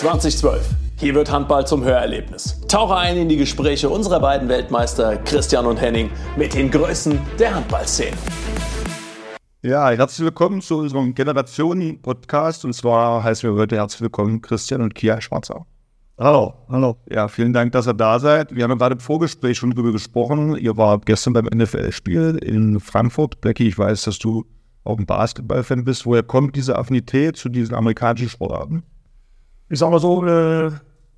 2012. Hier wird Handball zum Hörerlebnis. Tauche ein in die Gespräche unserer beiden Weltmeister Christian und Henning mit den Größen der Handballszene. Ja, herzlich willkommen zu unserem Generationen-Podcast. Und zwar heißen wir heute herzlich willkommen Christian und Kia Schwarzer. Hallo, hallo. Ja, vielen Dank, dass ihr da seid. Wir haben ja gerade im Vorgespräch schon drüber gesprochen. Ihr wart gestern beim NFL-Spiel in Frankfurt. Blackie, ich weiß, dass du auch ein Basketball-Fan bist. Woher kommt diese Affinität zu diesen amerikanischen Sportarten? Ich sag mal so, äh,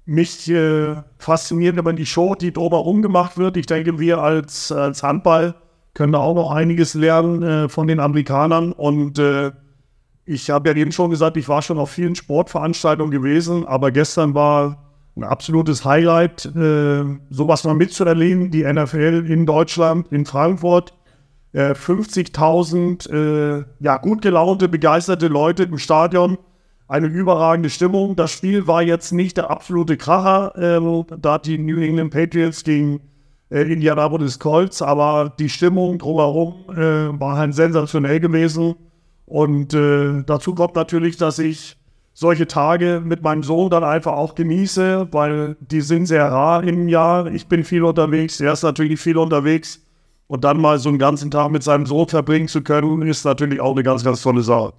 mich äh, fasziniert immer die Show, die drumherum gemacht wird. Ich denke, wir als, als Handball können da auch noch einiges lernen äh, von den Amerikanern. Und äh, ich habe ja eben schon gesagt, ich war schon auf vielen Sportveranstaltungen gewesen, aber gestern war ein absolutes Highlight, äh, sowas mal mitzuerleben, die NFL in Deutschland, in Frankfurt. Äh, 50.000 äh, ja, gut gelaunte, begeisterte Leute im Stadion. Eine überragende Stimmung. Das Spiel war jetzt nicht der absolute Kracher, äh, da die New England Patriots gegen äh, Indianapolis Colts, aber die Stimmung drumherum äh, war halt sensationell gewesen. Und äh, dazu kommt natürlich, dass ich solche Tage mit meinem Sohn dann einfach auch genieße, weil die sind sehr rar im Jahr. Ich bin viel unterwegs, er ist natürlich viel unterwegs. Und dann mal so einen ganzen Tag mit seinem Sohn verbringen zu können, ist natürlich auch eine ganz, ganz tolle Sache.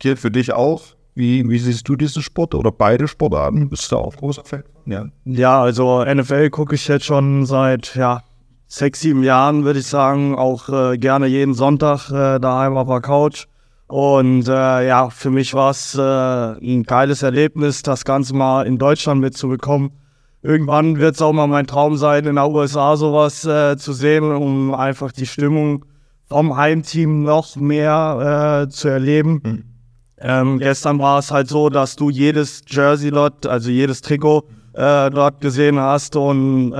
Gilt für dich auch. Wie, wie siehst du diesen Sport oder beide Sportarten? Bist du auch großer Fan? Ja. ja, also NFL gucke ich jetzt schon seit ja, sechs, sieben Jahren, würde ich sagen. Auch äh, gerne jeden Sonntag äh, daheim auf der Couch. Und äh, ja, für mich war es äh, ein geiles Erlebnis, das Ganze mal in Deutschland mitzubekommen. Irgendwann wird es auch mal mein Traum sein, in der USA sowas äh, zu sehen, um einfach die Stimmung vom Heimteam noch mehr äh, zu erleben. Mhm. Ähm, gestern war es halt so, dass du jedes Jersey-Lot, also jedes Trikot äh, dort gesehen hast und äh,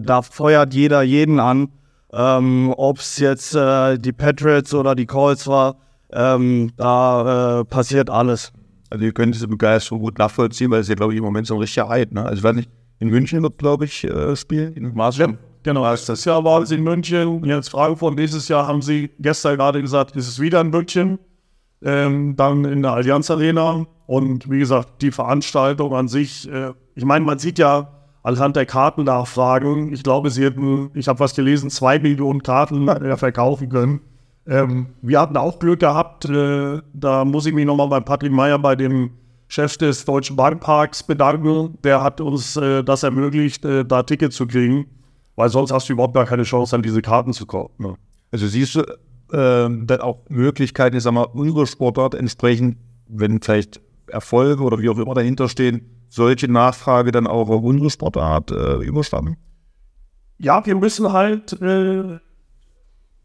da feuert jeder jeden an. Ähm, Ob es jetzt äh, die Patriots oder die Colts war, ähm, da äh, passiert alles. Also ihr könnt diese Begeisterung gut nachvollziehen, weil es ja, glaube ich, im Moment so ein richtiger Hype. Ne? Also ich weiß nicht, in München wird, glaube ich, äh, spielen. In ja, genau, das Jahr war es in München, jetzt Frankfurt. Nächstes Jahr haben sie gestern gerade gesagt, ist es wieder in München. Ähm, dann in der Allianz Arena. Und wie gesagt, die Veranstaltung an sich, äh, ich meine, man sieht ja anhand der Kartennachfragen, ich glaube, sie hätten, ich habe was gelesen, zwei Millionen Karten äh, verkaufen können. Ähm, wir hatten auch Glück gehabt. Äh, da muss ich mich nochmal bei Patrick Meyer, bei dem Chef des Deutschen Bankparks, bedanken. Der hat uns äh, das ermöglicht, äh, da Tickets zu kriegen, weil sonst hast du überhaupt gar keine Chance, an diese Karten zu kaufen. Ne? Also siehst du äh, dann auch Möglichkeiten, ich sag mal, unsere Sportart entsprechend, wenn vielleicht Erfolge oder wie auch immer dahinter stehen, solche Nachfrage dann auch auf unsere Sportart äh, überschlagen? Ja, wir müssen halt äh,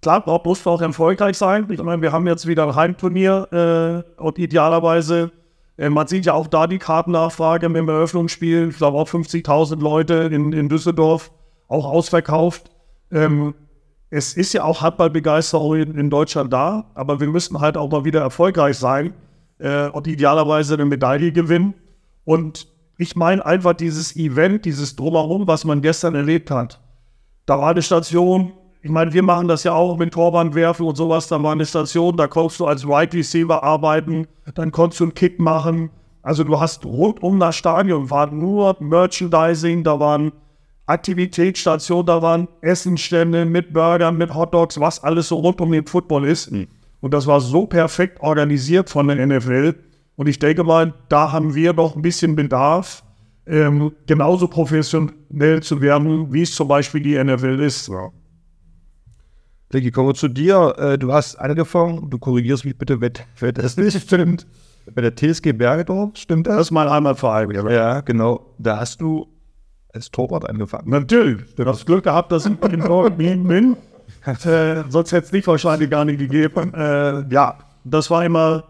klar, dort muss auch erfolgreich sein. Ich meine, wir haben jetzt wieder ein Heimturnier äh, und idealerweise, äh, man sieht ja auch da die Kartennachfrage mit dem Eröffnungsspiel. Ich glaube auch 50.000 Leute in, in Düsseldorf, auch ausverkauft. Ähm, es ist ja auch Handballbegeisterung in, Deutschland da, aber wir müssen halt auch mal wieder erfolgreich sein äh, und idealerweise eine Medaille gewinnen. Und ich meine einfach dieses Event, dieses Drumherum, was man gestern erlebt hat. Da war eine Station, ich meine, wir machen das ja auch mit Torbandwerfen und sowas. Da war eine Station, da konntest du als Wide Receiver arbeiten, dann konntest du einen Kick machen. Also du hast rund um das Stadion war nur Merchandising, da waren Aktivitätsstationen, da waren Essenstände mit Burgern, mit Hotdogs, was alles so rund um den Football ist. Mhm. Und das war so perfekt organisiert von der NFL. Und ich denke mal, da haben wir noch ein bisschen Bedarf, ähm, genauso professionell zu werden, wie es zum Beispiel die NFL ist. Ja. Vicky, kommen wir zu dir. Äh, du hast angefangen, du korrigierst mich bitte, wenn, das nicht stimmt. Bei der TSG Bergedorf, stimmt das? Das ist mein Heimatverein. Ja, genau. Da hast du als Torwart angefangen. Natürlich. Du hast Glück gehabt, dass ich in Torwart bin. Äh, sonst hätte es nicht wahrscheinlich gar nicht gegeben. Äh, ja, das war immer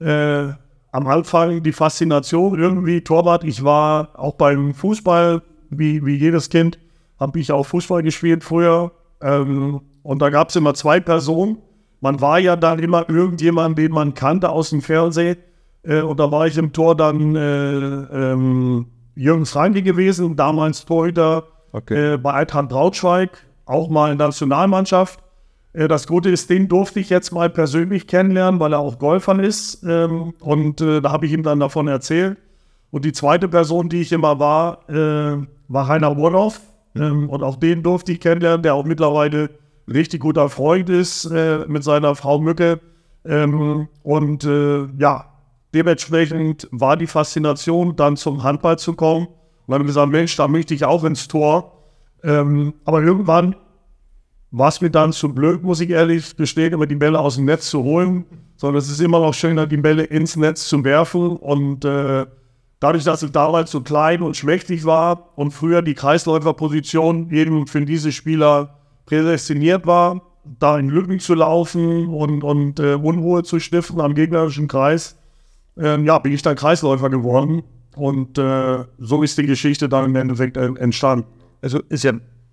äh, am Anfang die Faszination irgendwie. Torwart, ich war auch beim Fußball, wie, wie jedes Kind, habe ich auch Fußball gespielt früher. Ähm, und da gab es immer zwei Personen. Man war ja dann immer irgendjemand, den man kannte aus dem Fernsehen. Äh, und da war ich im Tor dann äh, ähm, Jürgen Franke gewesen, damals Torhüter okay. äh, bei Eintracht Braunschweig, auch mal in der Nationalmannschaft. Äh, das Gute ist, den durfte ich jetzt mal persönlich kennenlernen, weil er auch Golfern ist. Ähm, und äh, da habe ich ihm dann davon erzählt. Und die zweite Person, die ich immer war, äh, war Rainer Urlauf. Ähm, und auch den durfte ich kennenlernen, der auch mittlerweile richtig guter Freund ist äh, mit seiner Frau Mücke. Ähm, und äh, ja, dementsprechend war die Faszination, dann zum Handball zu kommen. Und dann gesagt, Mensch, da möchte ich auch ins Tor. Ähm, aber irgendwann war es mir dann zu blöd, muss ich ehrlich gestehen, immer die Bälle aus dem Netz zu holen. Sondern es ist immer noch schöner, die Bälle ins Netz zu werfen. Und äh, dadurch, dass ich damals so klein und schmächtig war und früher die Kreisläuferposition eben für diese Spieler prädestiniert war, da in Lücken zu laufen und, und äh, Unruhe zu stiften am gegnerischen Kreis, äh, ja, bin ich dann Kreisläufer geworden. Und äh, so ist die Geschichte dann im Endeffekt entstanden. Also ist ja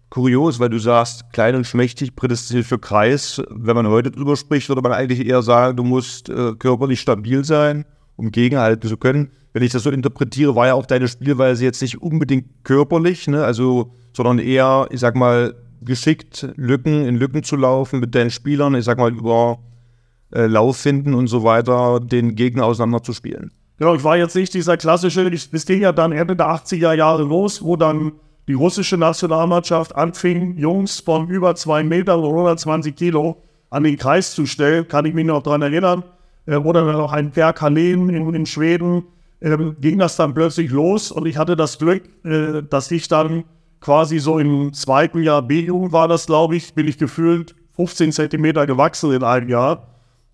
kurios, weil du sagst, klein und schmächtig prädestiniert für Kreis. Wenn man heute drüber spricht, würde man eigentlich eher sagen, du musst äh, körperlich stabil sein, um gegenhalten zu können. Wenn ich das so interpretiere, war ja auch deine Spielweise jetzt nicht unbedingt körperlich, ne? also, sondern eher, ich sag mal, geschickt, Lücken in Lücken zu laufen mit deinen Spielern, ich sag mal, über äh, Lauf finden und so weiter, den Gegner auseinanderzuspielen. Genau, ich war jetzt nicht dieser klassische, es ging ja dann Ende der 80er Jahre los, wo dann die russische Nationalmannschaft anfing, Jungs von über zwei Metern oder 120 Kilo an den Kreis zu stellen, kann ich mich noch daran erinnern. Äh, oder dann auch ein Per Kalen in, in Schweden, äh, ging das dann plötzlich los und ich hatte das Glück, äh, dass ich dann quasi so im zweiten Jahr B-Jugend war das, glaube ich, bin ich gefühlt 15 Zentimeter gewachsen in einem Jahr.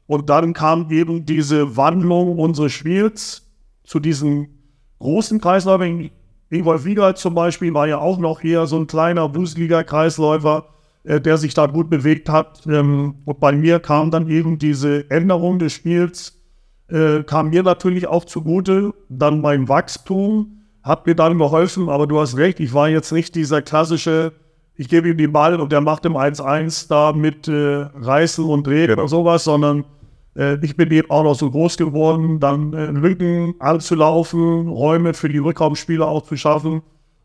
Und dann kam eben diese Wandlung unseres Spiels zu diesen großen Kreisläufern. Ingolf Wiegald zum Beispiel war ja auch noch eher so ein kleiner Bundesliga-Kreisläufer, äh, der sich da gut bewegt hat. Ähm, und bei mir kam dann eben diese Änderung des Spiels, äh, kam mir natürlich auch zugute. Dann mein Wachstum hat mir dann geholfen, aber du hast recht, ich war jetzt nicht dieser klassische, ich gebe ihm den Ball und der macht im 1-1 da mit äh, Reißen und Drehen genau. und sowas, sondern ich bin eben auch noch so groß geworden, dann äh, Lücken anzulaufen, Räume für die Rückraumspieler auch zu schaffen.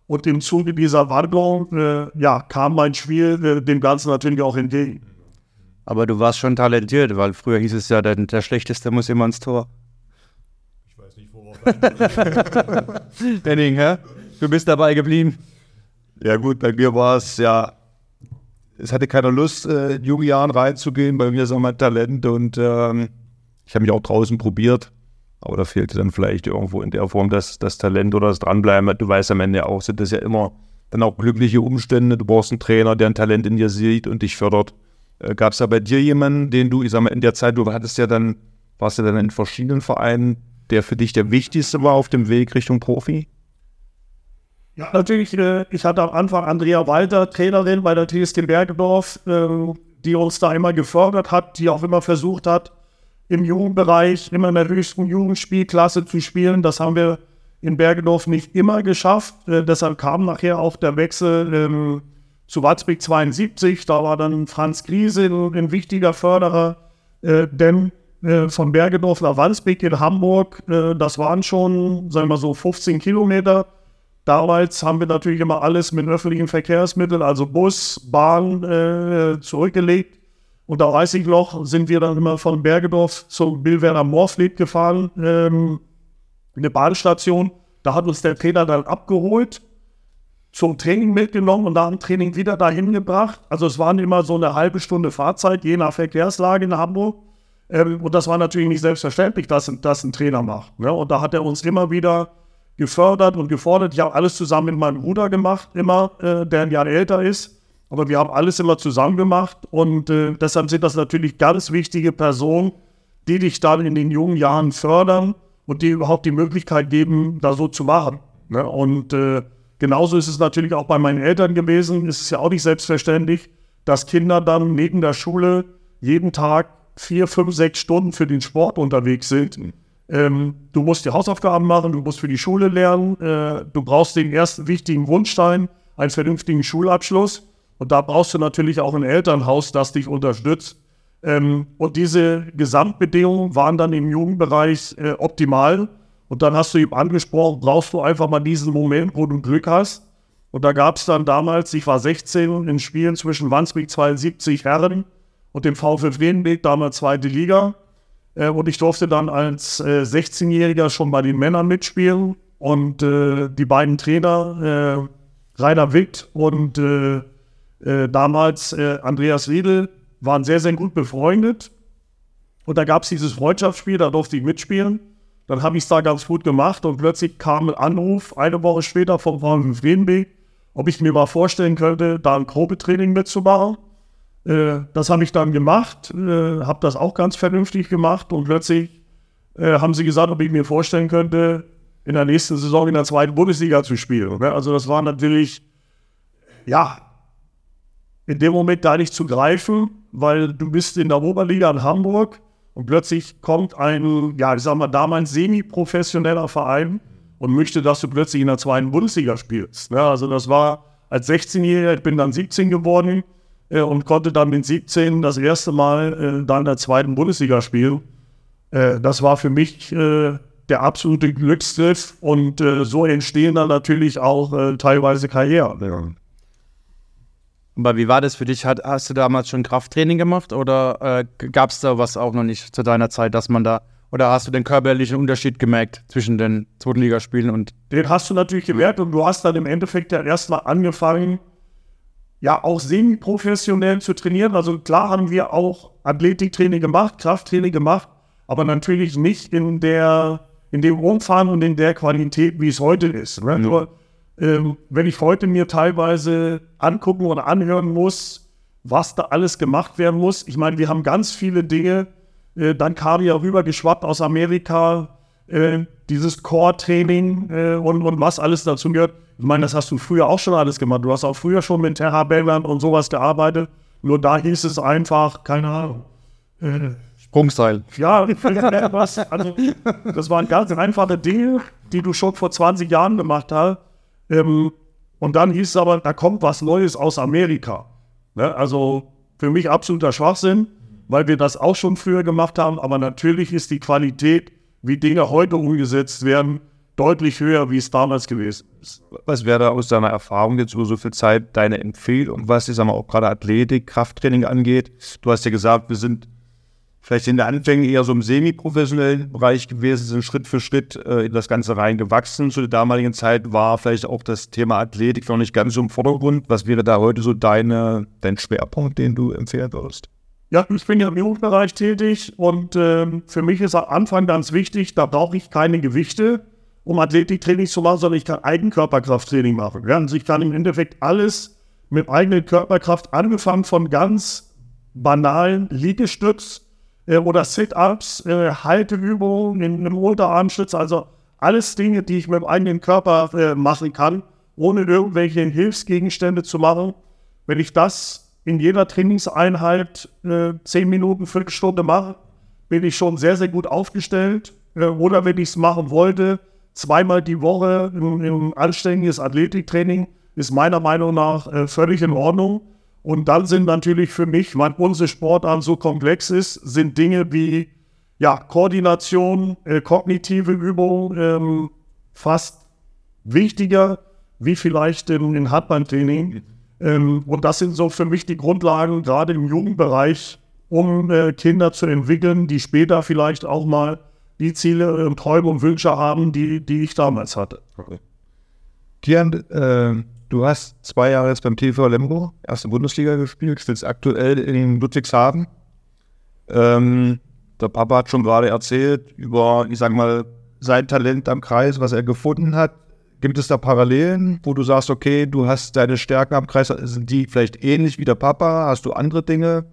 Und im Zuge dieser Wandlung, äh, ja, kam mein Spiel äh, dem Ganzen natürlich auch entgegen. Aber du warst schon talentiert, weil früher hieß es ja, der, der Schlechteste muss immer ins Tor. Ich weiß nicht, worauf. Benning, hä? Du bist dabei geblieben. Ja, gut, bei mir war es ja es hatte keiner Lust, äh, in jungen Jahren reinzugehen. Bei mir ist auch mein Talent und ähm, ich habe mich auch draußen probiert. Aber da fehlte dann vielleicht irgendwo in der Form das, das Talent oder das Dranbleiben. Du weißt am Ende auch, sind das ja immer dann auch glückliche Umstände. Du brauchst einen Trainer, der ein Talent in dir sieht und dich fördert. Äh, Gab es da bei dir jemanden, den du, ich sag mal, in der Zeit, du hattest ja dann, warst ja dann in verschiedenen Vereinen, der für dich der wichtigste war auf dem Weg Richtung Profi? Ja, natürlich, äh, ich hatte am Anfang Andrea Walter, Trainerin bei der TST Bergedorf, äh, die uns da immer gefördert hat, die auch immer versucht hat, im Jugendbereich immer in der höchsten Jugendspielklasse zu spielen. Das haben wir in Bergedorf nicht immer geschafft. Äh, deshalb kam nachher auch der Wechsel ähm, zu Watzbeck 72. Da war dann Franz Griese ein, wichtiger Förderer. Äh, denn äh, von Bergedorf nach Wandsbek in Hamburg, äh, das waren schon, sagen wir so, 15 Kilometer. Damals haben wir natürlich immer alles mit öffentlichen Verkehrsmitteln, also Bus, Bahn, äh, zurückgelegt. Ich noch, sind wir dann immer von Bergedorf zum Billwerder Moorfleet gefahren, ähm, eine Bahnstation. Da hat uns der Trainer dann abgeholt, zum Training mitgenommen und dann Training wieder dahin gebracht. Also es waren immer so eine halbe Stunde Fahrzeit, je nach Verkehrslage in Hamburg. Ähm, und das war natürlich nicht selbstverständlich, dass das ein Trainer macht. Ne? Und da hat er uns immer wieder gefördert und gefordert. Ich habe alles zusammen mit meinem Bruder gemacht, immer, äh, der ein Jahr älter ist. Aber wir haben alles immer zusammen gemacht und äh, deshalb sind das natürlich ganz wichtige Personen, die dich dann in den jungen Jahren fördern und dir überhaupt die Möglichkeit geben, da so zu machen. Ne? Und äh, genauso ist es natürlich auch bei meinen Eltern gewesen. Es ist ja auch nicht selbstverständlich, dass Kinder dann neben der Schule jeden Tag vier, fünf, sechs Stunden für den Sport unterwegs sind. Ähm, du musst die Hausaufgaben machen, du musst für die Schule lernen, äh, du brauchst den ersten wichtigen Grundstein, einen vernünftigen Schulabschluss. Und da brauchst du natürlich auch ein Elternhaus, das dich unterstützt. Ähm, und diese Gesamtbedingungen waren dann im Jugendbereich äh, optimal. Und dann hast du eben angesprochen, brauchst du einfach mal diesen Moment, wo du Glück hast. Und da gab es dann damals, ich war 16, in Spielen zwischen Wandsbek 72 Herren und dem VfL Wedenbeek, damals zweite Liga. Äh, und ich durfte dann als äh, 16-Jähriger schon bei den Männern mitspielen. Und äh, die beiden Trainer, äh, Rainer Witt und äh, äh damals äh, Andreas Riedel, waren sehr, sehr gut befreundet. Und da gab es dieses Freundschaftsspiel, da durfte ich mitspielen. Dann habe ich es da ganz gut gemacht und plötzlich kam ein Anruf, eine Woche später vom VfB Friedenbeek, ob ich mir mal vorstellen könnte, da ein Probetraining mitzumachen. Äh, das habe ich dann gemacht, äh, habe das auch ganz vernünftig gemacht und plötzlich äh, haben sie gesagt, ob ich mir vorstellen könnte, in der nächsten Saison in der zweiten Bundesliga zu spielen. Ne? Also das war natürlich, ja, in dem Moment da nicht zu greifen, weil du bist in der Oberliga in Hamburg und plötzlich kommt ein, ja, ich sag mal, damals semi-professioneller Verein und möchte, dass du plötzlich in der zweiten Bundesliga spielst. Ne? Also das war als 16-Jähriger, ich bin dann 17 geworden und konnte dann mit 17 das erste Mal äh, dann in der zweiten Bundesliga spielen. Äh, das war für mich äh, der absolute Glücksgriff und äh, so entstehen dann natürlich auch äh, teilweise Karrieren. Ja. Aber wie war das für dich? Hat, hast du damals schon Krafttraining gemacht oder äh, gab es da was auch noch nicht zu deiner Zeit, dass man da oder hast du den körperlichen Unterschied gemerkt zwischen den Zweitligaspielen und. Den hast du natürlich gemerkt und du hast dann im Endeffekt ja erstmal angefangen, ja auch semi-professionell zu trainieren. Also klar haben wir auch Athletiktraining gemacht, Krafttraining gemacht, aber natürlich nicht in der, in dem Umfang und in der Qualität, wie es heute ist. Ne? Nur, ähm, wenn ich heute mir teilweise angucken oder anhören muss, was da alles gemacht werden muss. Ich meine, wir haben ganz viele Dinge. Äh, dann kam ja rüber geschwappt aus Amerika, äh, dieses Core-Training äh, und, und was alles dazu gehört. Ich meine, das hast du früher auch schon alles gemacht. Du hast auch früher schon mit Terra-Bändern und sowas gearbeitet. Nur da hieß es einfach, keine Ahnung. Äh, Sprungseil. Ja, was, also, das waren ganz einfache Dinge, die du schon vor 20 Jahren gemacht hast. Ähm, und dann hieß es aber, da kommt was Neues aus Amerika. Ne? Also für mich absoluter Schwachsinn, weil wir das auch schon früher gemacht haben. Aber natürlich ist die Qualität, wie Dinge heute umgesetzt werden, deutlich höher, wie es damals gewesen ist. Was wäre da aus deiner Erfahrung jetzt über so viel Zeit deine Empfehlung, was ich sag mal, auch gerade Athletik, Krafttraining angeht? Du hast ja gesagt, wir sind vielleicht in den Anfängen eher so im semi-professionellen Bereich gewesen, sind Schritt für Schritt äh, in das Ganze reingewachsen. Zu der damaligen Zeit war vielleicht auch das Thema Athletik noch nicht ganz so im Vordergrund. Was wäre da heute so deine, dein Schwerpunkt, den du empfehlen würdest? Ja, ich bin ja im Jugendbereich tätig und äh, für mich ist am Anfang ganz wichtig, da brauche ich keine Gewichte um Athletiktraining zu machen, sondern ich kann Eigenkörperkrafttraining machen. Ja? Also ich kann im Endeffekt alles mit eigener Körperkraft, angefangen von ganz banalen Liegestütz äh, oder Sit-Ups, äh, Halteübungen in einem Unterarmstütz, also alles Dinge, die ich mit dem eigenen Körper äh, machen kann, ohne irgendwelche Hilfsgegenstände zu machen. Wenn ich das in jeder Trainingseinheit äh, zehn Minuten, Viertelstunde mache, bin ich schon sehr, sehr gut aufgestellt. Äh, oder wenn ich es machen wollte, zweimal die Woche ein, anständiges Athletiktraining ist meiner Meinung nach äh, völlig in Ordnung. Und dann sind natürlich für mich, weil unsere Sportart so komplex ist, sind Dinge wie ja, Koordination, äh, kognitive Übungen ähm, fast wichtiger wie vielleicht im, im Handballtraining. Ähm, und das sind so für mich die Grundlagen, gerade im Jugendbereich, um äh, Kinder zu entwickeln, die später vielleicht auch mal die Ziele, und Träume und Wünsche haben, die, die ich damals hatte. Kian, äh, du hast zwei Jahre jetzt beim TV Lemgo, erste Bundesliga gespielt, spielst aktuell in Ludwigshafen. Ähm, der Papa hat schon gerade erzählt über, ich sag mal, sein Talent am Kreis, was er gefunden hat. Gibt es da Parallelen, wo du sagst, okay, du hast deine Stärken am Kreis, sind die vielleicht ähnlich wie der Papa? Hast du andere Dinge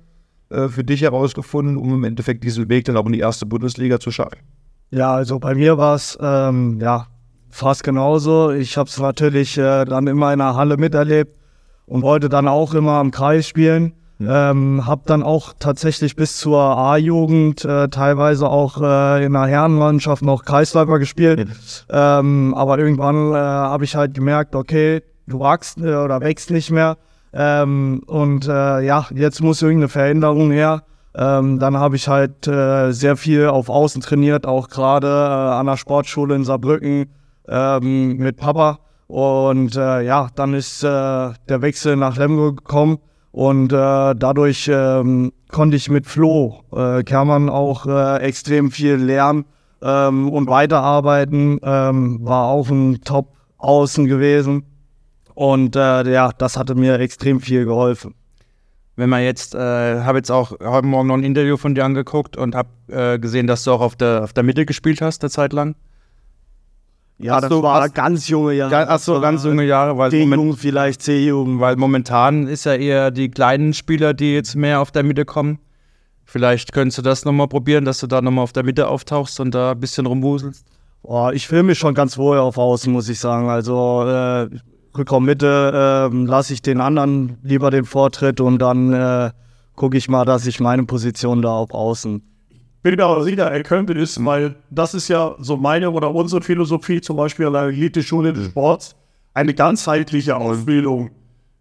äh, für dich herausgefunden, um im Endeffekt diesen Weg dann auch in die erste Bundesliga zu schaffen? Ja, also bei mir war es ähm, ja fast genauso. Ich habe es natürlich äh, dann immer in der Halle miterlebt und wollte dann auch immer am Kreis spielen. Ähm, habe dann auch tatsächlich bis zur A-Jugend äh, teilweise auch äh, in der Herrenmannschaft noch Kreisläufer gespielt. Ähm, aber irgendwann äh, habe ich halt gemerkt, okay, du wachst äh, oder wächst nicht mehr. Ähm, und äh, ja, jetzt muss irgendeine Veränderung her. Ähm, dann habe ich halt äh, sehr viel auf Außen trainiert, auch gerade äh, an der Sportschule in Saarbrücken ähm, mit Papa. Und äh, ja, dann ist äh, der Wechsel nach Lemgo gekommen und äh, dadurch ähm, konnte ich mit Flo äh, Kermann auch extrem viel lernen ähm, und weiterarbeiten. Ähm, war auch ein Top-Außen gewesen. Und äh, ja, das hatte mir extrem viel geholfen. Wenn man jetzt, äh, habe jetzt auch heute Morgen noch ein Interview von dir angeguckt und habe äh, gesehen, dass du auch auf der, auf der Mitte gespielt hast, eine Zeit lang. Ja, Hast das du- war hast- ganz junge Jahre. Ja, Achso, ganz junge Jahre, weil, D-Jugend, vielleicht C-Jugend. weil momentan ist ja eher die kleinen Spieler, die jetzt mehr auf der Mitte kommen. Vielleicht könntest du das nochmal probieren, dass du da nochmal auf der Mitte auftauchst und da ein bisschen rumwuselst. Boah, ich fühle mich schon ganz wohl auf Außen, muss ich sagen. Also äh, Rückraum Mitte äh, lasse ich den anderen lieber den Vortritt und dann äh, gucke ich mal, dass ich meine Position da auf Außen. Bin mir aber sicher, er könnte es, weil das ist ja so meine oder unsere Philosophie, zum Beispiel an der Elite-Schule des Sports, eine ganzheitliche Ausbildung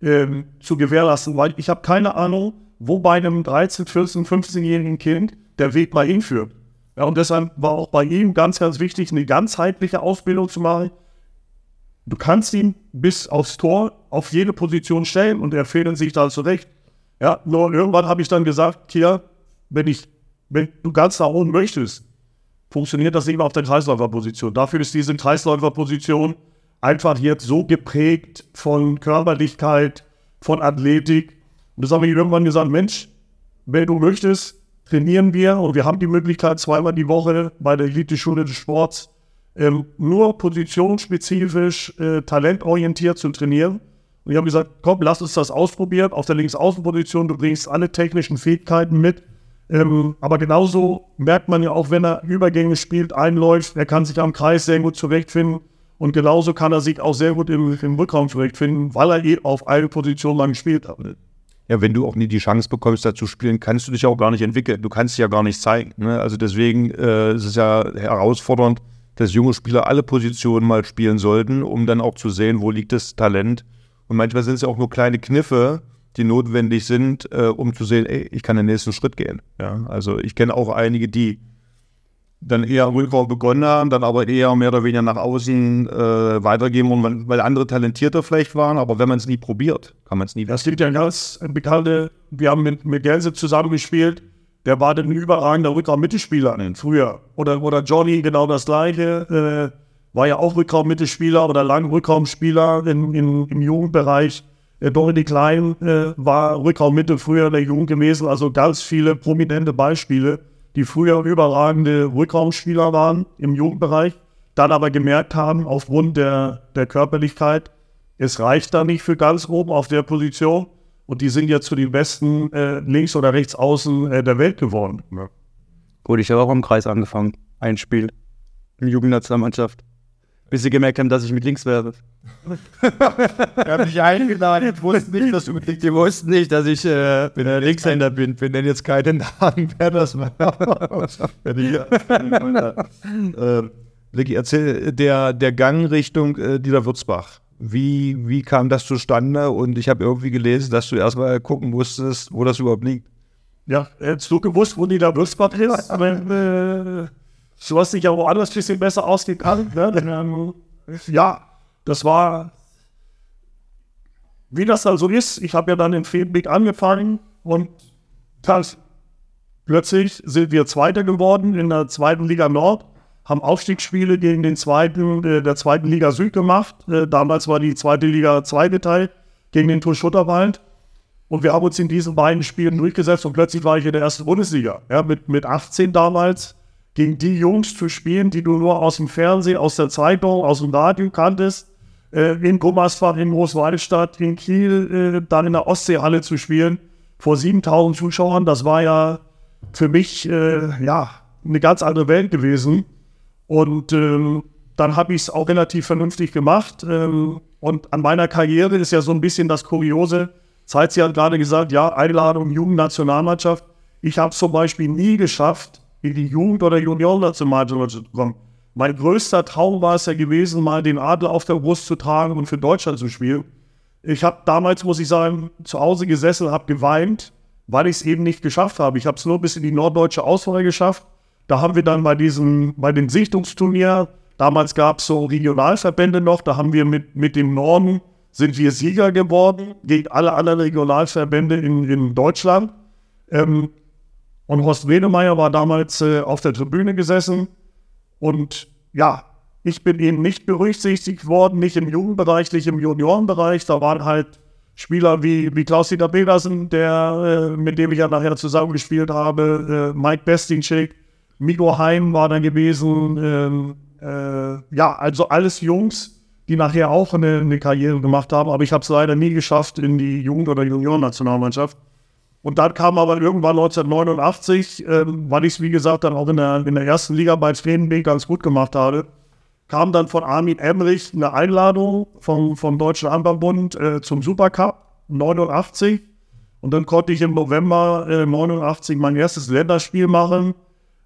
ähm, zu gewährleisten, weil ich habe keine Ahnung, wo bei einem 13, 14, 15-jährigen Kind der Weg mal hinführt. Ja, und deshalb war auch bei ihm ganz, ganz wichtig, eine ganzheitliche Ausbildung zu machen. Du kannst ihn bis aufs Tor auf jede Position stellen und er fehlen sich da zurecht. Ja, nur irgendwann habe ich dann gesagt, hier, wenn ich, wenn du ganz nach oben möchtest, funktioniert das mehr auf der Kreisläuferposition. Dafür ist diese Kreisläuferposition einfach jetzt so geprägt von Körperlichkeit, von Athletik. Und das habe ich irgendwann gesagt, Mensch, wenn du möchtest, trainieren wir und wir haben die Möglichkeit, zweimal die Woche bei der Elite-Schule des Sports ähm, nur positionsspezifisch, äh, talentorientiert zu trainieren. Und ich habe gesagt, komm, lass uns das ausprobieren. Auf der Linksaußenposition, du bringst alle technischen Fähigkeiten mit. Ähm, aber genauso merkt man ja auch, wenn er Übergänge spielt, einläuft, er kann sich am Kreis sehr gut zurechtfinden. Und genauso kann er sich auch sehr gut im, im Rückraum zurechtfinden, weil er eh auf eine Position lang gespielt hat. Ja, wenn du auch nie die Chance bekommst, da zu spielen, kannst du dich auch gar nicht entwickeln. Du kannst dich ja gar nicht zeigen. Ne? Also deswegen äh, ist es ja herausfordernd, dass junge Spieler alle Positionen mal spielen sollten, um dann auch zu sehen, wo liegt das Talent. Und manchmal sind es ja auch nur kleine Kniffe, die notwendig sind, äh, um zu sehen, ey, ich kann den nächsten Schritt gehen. Ja? Also ich kenne auch einige, die dann eher im Rückraum begonnen haben, dann aber eher mehr oder weniger nach außen äh, weitergeben, und weil andere talentierter vielleicht waren, aber wenn man es nie probiert, kann man es nie Das gibt ja ganz bekannte, wir haben mit, mit Gänse zusammengespielt, der war dann ein überragender Rückraum-Mittelspieler früher. Oder, oder Johnny, genau das gleiche, äh, war ja auch Rückraum-Mittelspieler oder lang Rückraumspieler in, in, im Jugendbereich. Äh, Dominik Klein äh, war Rückraum-Mitte früher in der Jugend gewesen, also ganz viele prominente Beispiele, die früher überragende Rückraumspieler waren im Jugendbereich, dann aber gemerkt haben, aufgrund der, der Körperlichkeit, es reicht da nicht für ganz oben auf der Position. Und die sind jetzt zu den besten äh, links oder rechts außen äh, der Welt geworden. Gut, ich habe auch im Kreis angefangen. Ein Spiel. In Jugendnationalmannschaft. Bis sie gemerkt haben, dass ich mit links wäre. Er hat mich eingeladen, ich wusste nicht, dass du mit Die wussten nicht, dass ich äh, bin, äh, Linkshänder bin. Wir nennen jetzt keinen Namen, wer das ich- äh, erzähl, der, der Gang Richtung äh, Dieter Würzbach. Wie, wie kam das zustande? Und ich habe irgendwie gelesen, dass du erstmal gucken musstest, wo das überhaupt liegt. Ja, hättest du gewusst, wo die da Würzbach ist, aber äh, du hast dich ja woanders ein bisschen besser ausgekannt. Ne? Ja, das war, wie das dann so ist. Ich habe ja dann in Fehlblick angefangen und das, plötzlich sind wir Zweiter geworden in der zweiten Liga Nord, haben Aufstiegsspiele gegen den zweiten äh, der zweiten Liga Süd gemacht. Äh, damals war die zweite Liga zweigeteilt gegen den TuS Schutterwald. Und wir haben uns in diesen beiden Spielen durchgesetzt und plötzlich war ich in der ersten Bundesliga. Ja, mit, mit 18 damals gegen die Jungs zu spielen, die du nur aus dem Fernsehen, aus der Zeitung, aus dem Radio kanntest. Äh, in Gummersbach, in Großwaldstadt, in Kiel, äh, dann in der Ostseehalle zu spielen vor 7000 Zuschauern. Das war ja für mich äh, ja, eine ganz andere Welt gewesen. Und ähm, dann habe ich es auch relativ vernünftig gemacht. Ähm, und an meiner Karriere ist ja so ein bisschen das Kuriose. Zeitzi hat gerade gesagt, ja, Einladung Jugendnationalmannschaft. Ich habe zum Beispiel nie geschafft, in die Jugend- oder Juniorennationalmannschaft zu kommen. Mein größter Traum war es ja gewesen, mal den Adler auf der Brust zu tragen und für Deutschland zu spielen. Ich habe damals, muss ich sagen, zu Hause gesessen, habe geweint, weil ich es eben nicht geschafft habe. Ich habe es nur bis in die norddeutsche Auswahl geschafft. Da haben wir dann bei diesem, bei dem Sichtungsturnier, damals gab es so Regionalverbände noch, da haben wir mit, mit dem Norden, sind wir Sieger geworden gegen alle anderen Regionalverbände in, in Deutschland. Ähm, und Horst Wedemeyer war damals äh, auf der Tribüne gesessen Und ja, ich bin eben nicht berücksichtigt worden, nicht im Jugendbereich, nicht im Juniorenbereich. Da waren halt Spieler wie, wie Klaus-Dieter Petersen, der, äh, mit dem ich ja nachher zusammengespielt habe, äh, Mike Bestinczyk, Migo Heim war dann gewesen. Ähm, äh, ja, also alles Jungs, die nachher auch eine, eine Karriere gemacht haben. Aber ich habe es leider nie geschafft in die Jugend- oder Juniorennationalmannschaft. Und dann kam aber irgendwann 1989, ähm, weil ich es wie gesagt dann auch in der, in der ersten Liga bei Schwedenbeek ganz gut gemacht habe, kam dann von Armin Emrich eine Einladung vom, vom Deutschen Handballbund äh, zum Supercup 89. Und dann konnte ich im November äh, 89 mein erstes Länderspiel machen.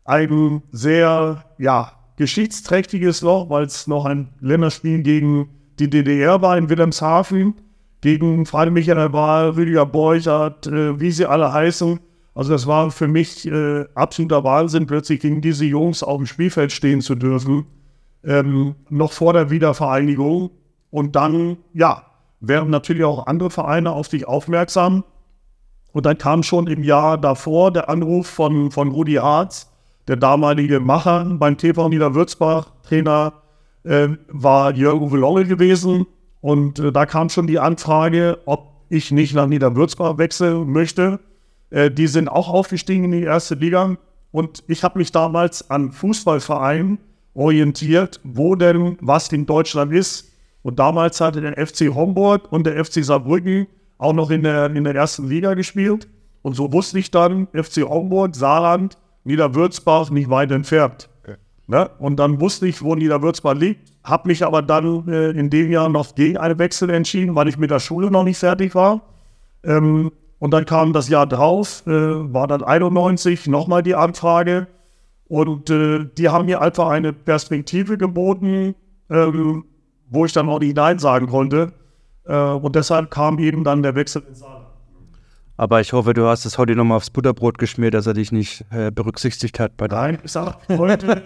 Ein sehr, ja, geschichtsträchtiges noch, weil es noch ein Länderspiel gegen die DDR war in Wilhelmshaven, gegen Freunde Michael Wahl, Rüdiger Borchert, äh, wie sie alle heißen. Also das war für mich äh, absoluter Wahnsinn, plötzlich gegen diese Jungs auf dem Spielfeld stehen zu dürfen, ähm, noch vor der Wiedervereinigung. Und dann, ja, werden natürlich auch andere Vereine auf dich aufmerksam. Und dann kam schon im Jahr davor der Anruf von, von Rudi Harz, der damalige Macher beim TV Niederwürzbach, Trainer, äh, war Jürgen Uwe gewesen. Und äh, da kam schon die Anfrage, ob ich nicht nach Niederwürzbach wechseln möchte. Äh, die sind auch aufgestiegen in die erste Liga. Und ich habe mich damals an Fußballvereinen orientiert, wo denn was in Deutschland ist. Und damals hatte der FC Homburg und der FC Saarbrücken auch noch in der, in der ersten Liga gespielt. Und so wusste ich dann, FC Homburg, Saarland, Niederwürzbach nicht weit entfernt. Okay. Ne? Und dann wusste ich, wo Niederwürzbach liegt, habe mich aber dann äh, in dem Jahr noch gegen einen Wechsel entschieden, weil ich mit der Schule noch nicht fertig war. Ähm, und dann kam das Jahr drauf, äh, war dann 91, nochmal die Anfrage. Und äh, die haben mir einfach eine Perspektive geboten, ähm, wo ich dann auch nicht Nein sagen konnte. Äh, und deshalb kam eben dann der Wechsel in Saarland. Aber ich hoffe, du hast es heute nochmal aufs Butterbrot geschmiert, dass er dich nicht äh, berücksichtigt hat. Bei Nein, ich sag, heute,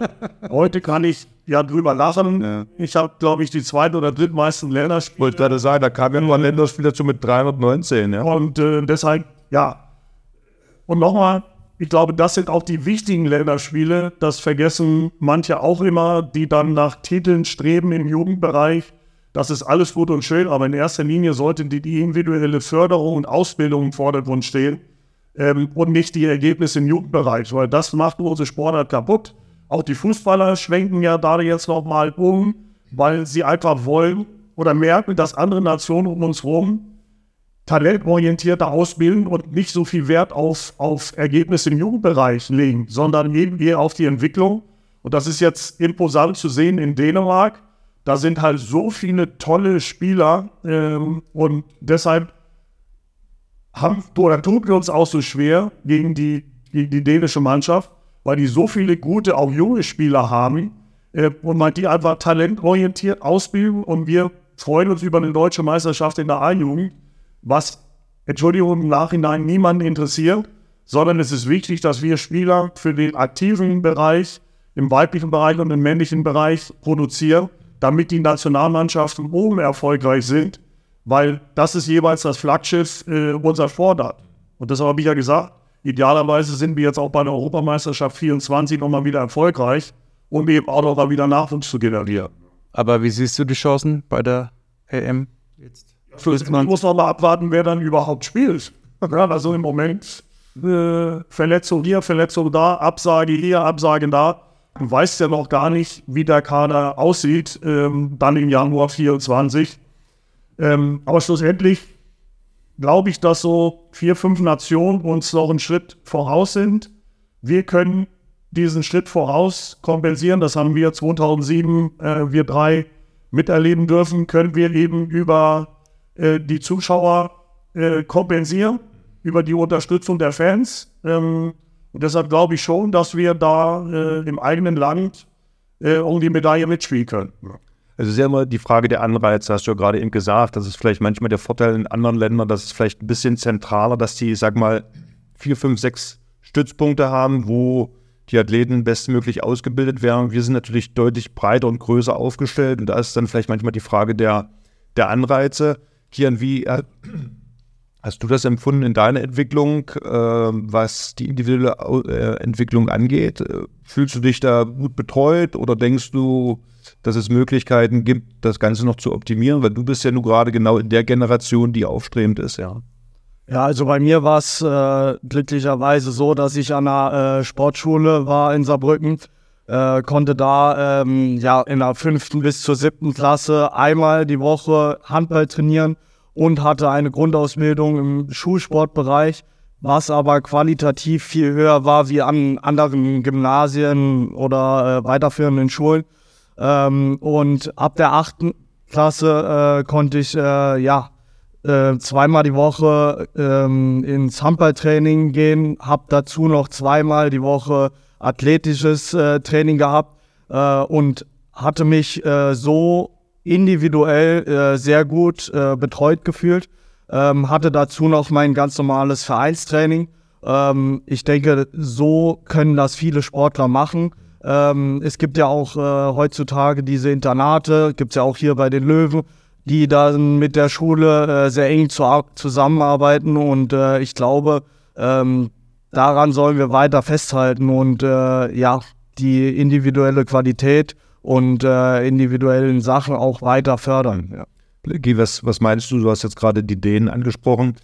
heute kann ich ja drüber lachen. Ja. Ich habe, glaube ich, die zweiten oder drittmeisten Länderspiele. Wollte gerade sagen, da kam ja nur ein Länderspiel dazu mit 319. Ja. Und äh, deshalb, ja. Und nochmal, ich glaube, das sind auch die wichtigen Länderspiele. Das vergessen manche auch immer, die dann nach Titeln streben im Jugendbereich. Das ist alles gut und schön, aber in erster Linie sollte die, die individuelle Förderung und Ausbildung im Vordergrund stehen ähm, und nicht die Ergebnisse im Jugendbereich, weil das macht unsere Sportart kaputt. Auch die Fußballer schwenken ja da jetzt nochmal um, weil sie einfach wollen oder merken, dass andere Nationen um uns herum talentorientierter ausbilden und nicht so viel Wert auf, auf Ergebnisse im Jugendbereich legen, sondern eben eher auf die Entwicklung. Und das ist jetzt imposant zu sehen in Dänemark da sind halt so viele tolle Spieler ähm, und deshalb haben, oder tun wir uns auch so schwer gegen die, gegen die dänische Mannschaft, weil die so viele gute, auch junge Spieler haben äh, und man die einfach talentorientiert ausbilden und wir freuen uns über eine deutsche Meisterschaft in der A-Jugend, was, Entschuldigung, im Nachhinein niemanden interessiert, sondern es ist wichtig, dass wir Spieler für den aktiven Bereich, im weiblichen Bereich und im männlichen Bereich produzieren damit die Nationalmannschaften oben erfolgreich sind, weil das ist jeweils das Flaggschiff äh, unserer Sportart. Und deshalb habe ich ja gesagt, idealerweise sind wir jetzt auch bei der Europameisterschaft 24 nochmal wieder erfolgreich, um eben auch noch mal wieder Nachwuchs zu generieren. Aber wie siehst du die Chancen bei der EM jetzt? Ich muss noch mal abwarten, wer dann überhaupt spielt. Ja, also im Moment äh, Verletzung hier, Verletzung da, Absage hier, Absage da. Du weißt ja noch gar nicht, wie der Kader aussieht, ähm, dann im Januar 24. Ähm, aber schlussendlich glaube ich, dass so vier, fünf Nationen uns noch einen Schritt voraus sind. Wir können diesen Schritt voraus kompensieren. Das haben wir 2007, äh, wir drei miterleben dürfen, können wir eben über äh, die Zuschauer äh, kompensieren, über die Unterstützung der Fans. Ähm, und deshalb glaube ich schon, dass wir da äh, im eigenen Land äh, um die Medaille mitspielen können. Also es ist ja immer die Frage der Anreize, hast du ja gerade eben gesagt. Das ist vielleicht manchmal der Vorteil in anderen Ländern, dass es vielleicht ein bisschen zentraler, dass die, sag mal, vier, fünf, sechs Stützpunkte haben, wo die Athleten bestmöglich ausgebildet werden. Wir sind natürlich deutlich breiter und größer aufgestellt und da ist dann vielleicht manchmal die Frage der, der Anreize. Kian, wie, äh, Hast du das empfunden in deiner Entwicklung, äh, was die individuelle äh, Entwicklung angeht? Äh, fühlst du dich da gut betreut oder denkst du, dass es Möglichkeiten gibt, das Ganze noch zu optimieren? Weil du bist ja nur gerade genau in der Generation, die aufstrebend ist, ja. Ja, also bei mir war es äh, glücklicherweise so, dass ich an einer äh, Sportschule war in Saarbrücken, äh, konnte da ähm, ja in der fünften bis zur siebten Klasse einmal die Woche Handball trainieren und hatte eine Grundausbildung im Schulsportbereich, was aber qualitativ viel höher war wie an anderen Gymnasien oder äh, weiterführenden Schulen. Ähm, und ab der achten Klasse äh, konnte ich äh, ja äh, zweimal die Woche ähm, ins Handballtraining gehen, habe dazu noch zweimal die Woche athletisches äh, Training gehabt äh, und hatte mich so individuell äh, sehr gut äh, betreut gefühlt. Ähm, hatte dazu noch mein ganz normales Vereinstraining. Ähm, ich denke, so können das viele Sportler machen. Ähm, es gibt ja auch äh, heutzutage diese Internate, gibt es ja auch hier bei den Löwen, die dann mit der Schule äh, sehr eng zu, zusammenarbeiten. Und äh, ich glaube, ähm, daran sollen wir weiter festhalten und äh, ja, die individuelle Qualität und äh, individuellen Sachen auch weiter fördern. Ja. Was, was meinst du? Du hast jetzt gerade die Dänen angesprochen.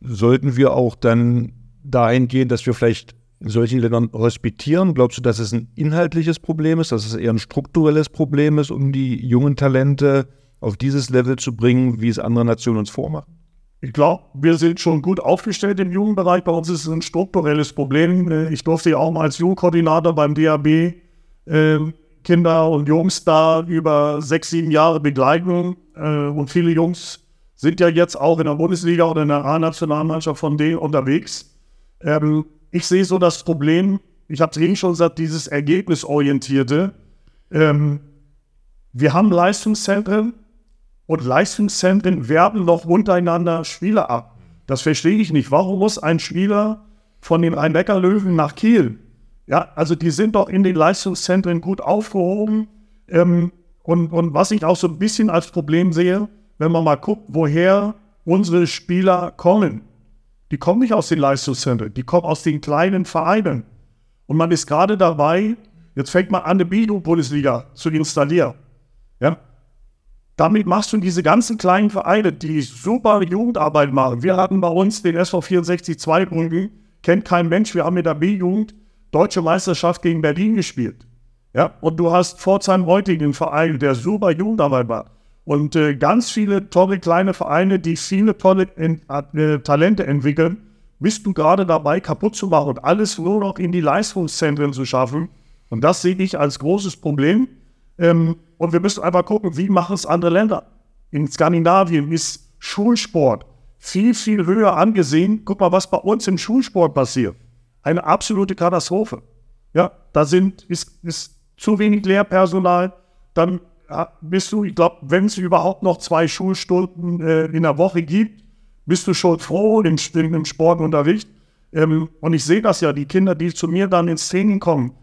Sollten wir auch dann dahin gehen, dass wir vielleicht in solchen Ländern hospitieren? Glaubst du, dass es ein inhaltliches Problem ist, dass es eher ein strukturelles Problem ist, um die jungen Talente auf dieses Level zu bringen, wie es andere Nationen uns vormachen? Ich glaube, wir sind schon gut aufgestellt im Jugendbereich. Bei uns ist es ein strukturelles Problem. Äh, ich durfte ja auch mal als Jugendkoordinator beim DAB äh, Kinder und Jungs da über sechs, sieben Jahre begleiten. Äh, und viele Jungs sind ja jetzt auch in der Bundesliga oder in der A-Nationalmannschaft von denen unterwegs. Ähm, ich sehe so das Problem, ich habe es eben schon gesagt, dieses Ergebnisorientierte. Ähm, wir haben Leistungszentren und Leistungszentren werben noch untereinander Spieler ab. Das verstehe ich nicht. Warum muss ein Spieler von den Rhein-Neckar-Löwen nach Kiel ja, also die sind doch in den Leistungszentren gut aufgehoben. Ähm, und, und was ich auch so ein bisschen als Problem sehe, wenn man mal guckt, woher unsere Spieler kommen. Die kommen nicht aus den Leistungszentren, die kommen aus den kleinen Vereinen. Und man ist gerade dabei, jetzt fängt man an, eine Bildung-Bundesliga zu installieren. Ja? Damit machst du diese ganzen kleinen Vereine, die super Jugendarbeit machen. Wir hatten bei uns den SV 64 Zweibrücken, kennt kein Mensch, wir haben mit der B-Jugend deutsche Meisterschaft gegen Berlin gespielt. Ja, und du hast Pforzheim heutigen Verein, der super Jugendarbeit war. Und äh, ganz viele tolle kleine Vereine, die viele tolle äh, Talente entwickeln, bist du gerade dabei, kaputt zu machen und alles nur noch in die Leistungszentren zu schaffen. Und das sehe ich als großes Problem. Ähm, und wir müssen einfach gucken, wie machen es andere Länder. In Skandinavien ist Schulsport viel, viel höher angesehen. Guck mal, was bei uns im Schulsport passiert eine absolute Katastrophe. Ja, da sind, ist, ist zu wenig Lehrpersonal. Dann bist du, ich glaube, wenn es überhaupt noch zwei Schulstunden äh, in der Woche gibt, bist du schon froh im, im Sportunterricht. Ähm, und ich sehe das ja, die Kinder, die zu mir dann ins Training kommen,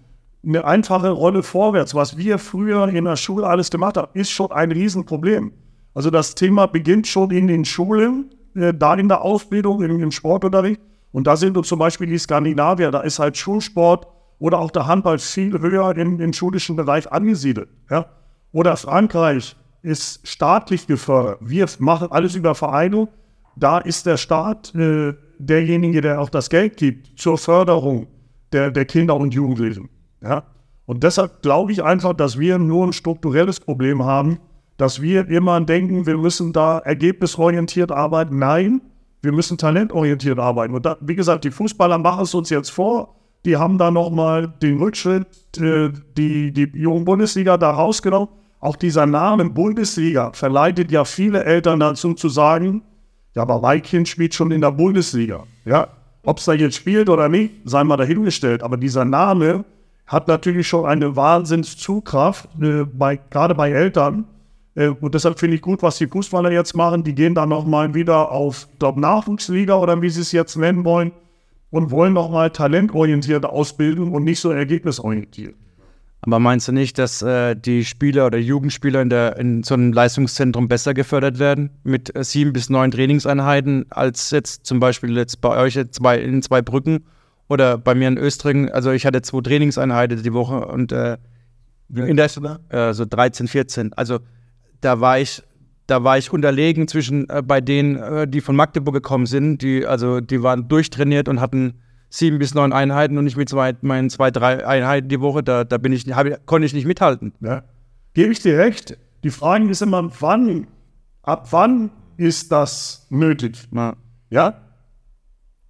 eine einfache Rolle vorwärts, was wir früher in der Schule alles gemacht haben, ist schon ein Riesenproblem. Also das Thema beginnt schon in den Schulen, äh, da in der Ausbildung, im, im Sportunterricht. Und da sind uns zum Beispiel die Skandinavier, da ist halt Schulsport oder auch der Handball viel höher im, im schulischen Bereich angesiedelt. Ja? Oder Frankreich ist staatlich gefördert. Wir machen alles über Vereine. Da ist der Staat äh, derjenige, der auch das Geld gibt zur Förderung der, der Kinder und Jugendlichen. Ja? Und deshalb glaube ich einfach, dass wir nur ein strukturelles Problem haben, dass wir immer denken, wir müssen da ergebnisorientiert arbeiten. Nein, wir müssen talentorientiert arbeiten. Und da, wie gesagt, die Fußballer machen es uns jetzt vor. Die haben da nochmal den Rückschritt, äh, die, die jungen Bundesliga da rausgenommen. Auch dieser Name Bundesliga verleitet ja viele Eltern dazu zu sagen, ja, aber mein Kind spielt schon in der Bundesliga. Ja, ob es da jetzt spielt oder nicht, sei mal dahingestellt. Aber dieser Name hat natürlich schon eine Wahnsinnszugkraft, äh, bei, gerade bei Eltern. Äh, und deshalb finde ich gut, was die Fußballer jetzt machen. Die gehen dann nochmal wieder auf, glaube Nachwuchsliga oder wie sie es jetzt nennen wollen und wollen nochmal talentorientiert ausbilden und nicht so ergebnisorientiert. Aber meinst du nicht, dass äh, die Spieler oder Jugendspieler in, der, in so einem Leistungszentrum besser gefördert werden mit äh, sieben bis neun Trainingseinheiten als jetzt zum Beispiel jetzt bei euch jetzt zwei, in zwei Brücken oder bei mir in Österreich? Also ich hatte zwei Trainingseinheiten die Woche und äh, in der äh, so 13, 14. Also da war ich da war ich unterlegen zwischen äh, bei denen, äh, die von Magdeburg gekommen sind, die also die waren durchtrainiert und hatten sieben bis neun Einheiten und ich mit zwei, meinen zwei, drei Einheiten die Woche, da, da bin ich, hab, konnte ich nicht mithalten. Ja. Gebe ich dir recht. Die Frage ist immer, wann, ab wann ist das nötig? Ja. ja?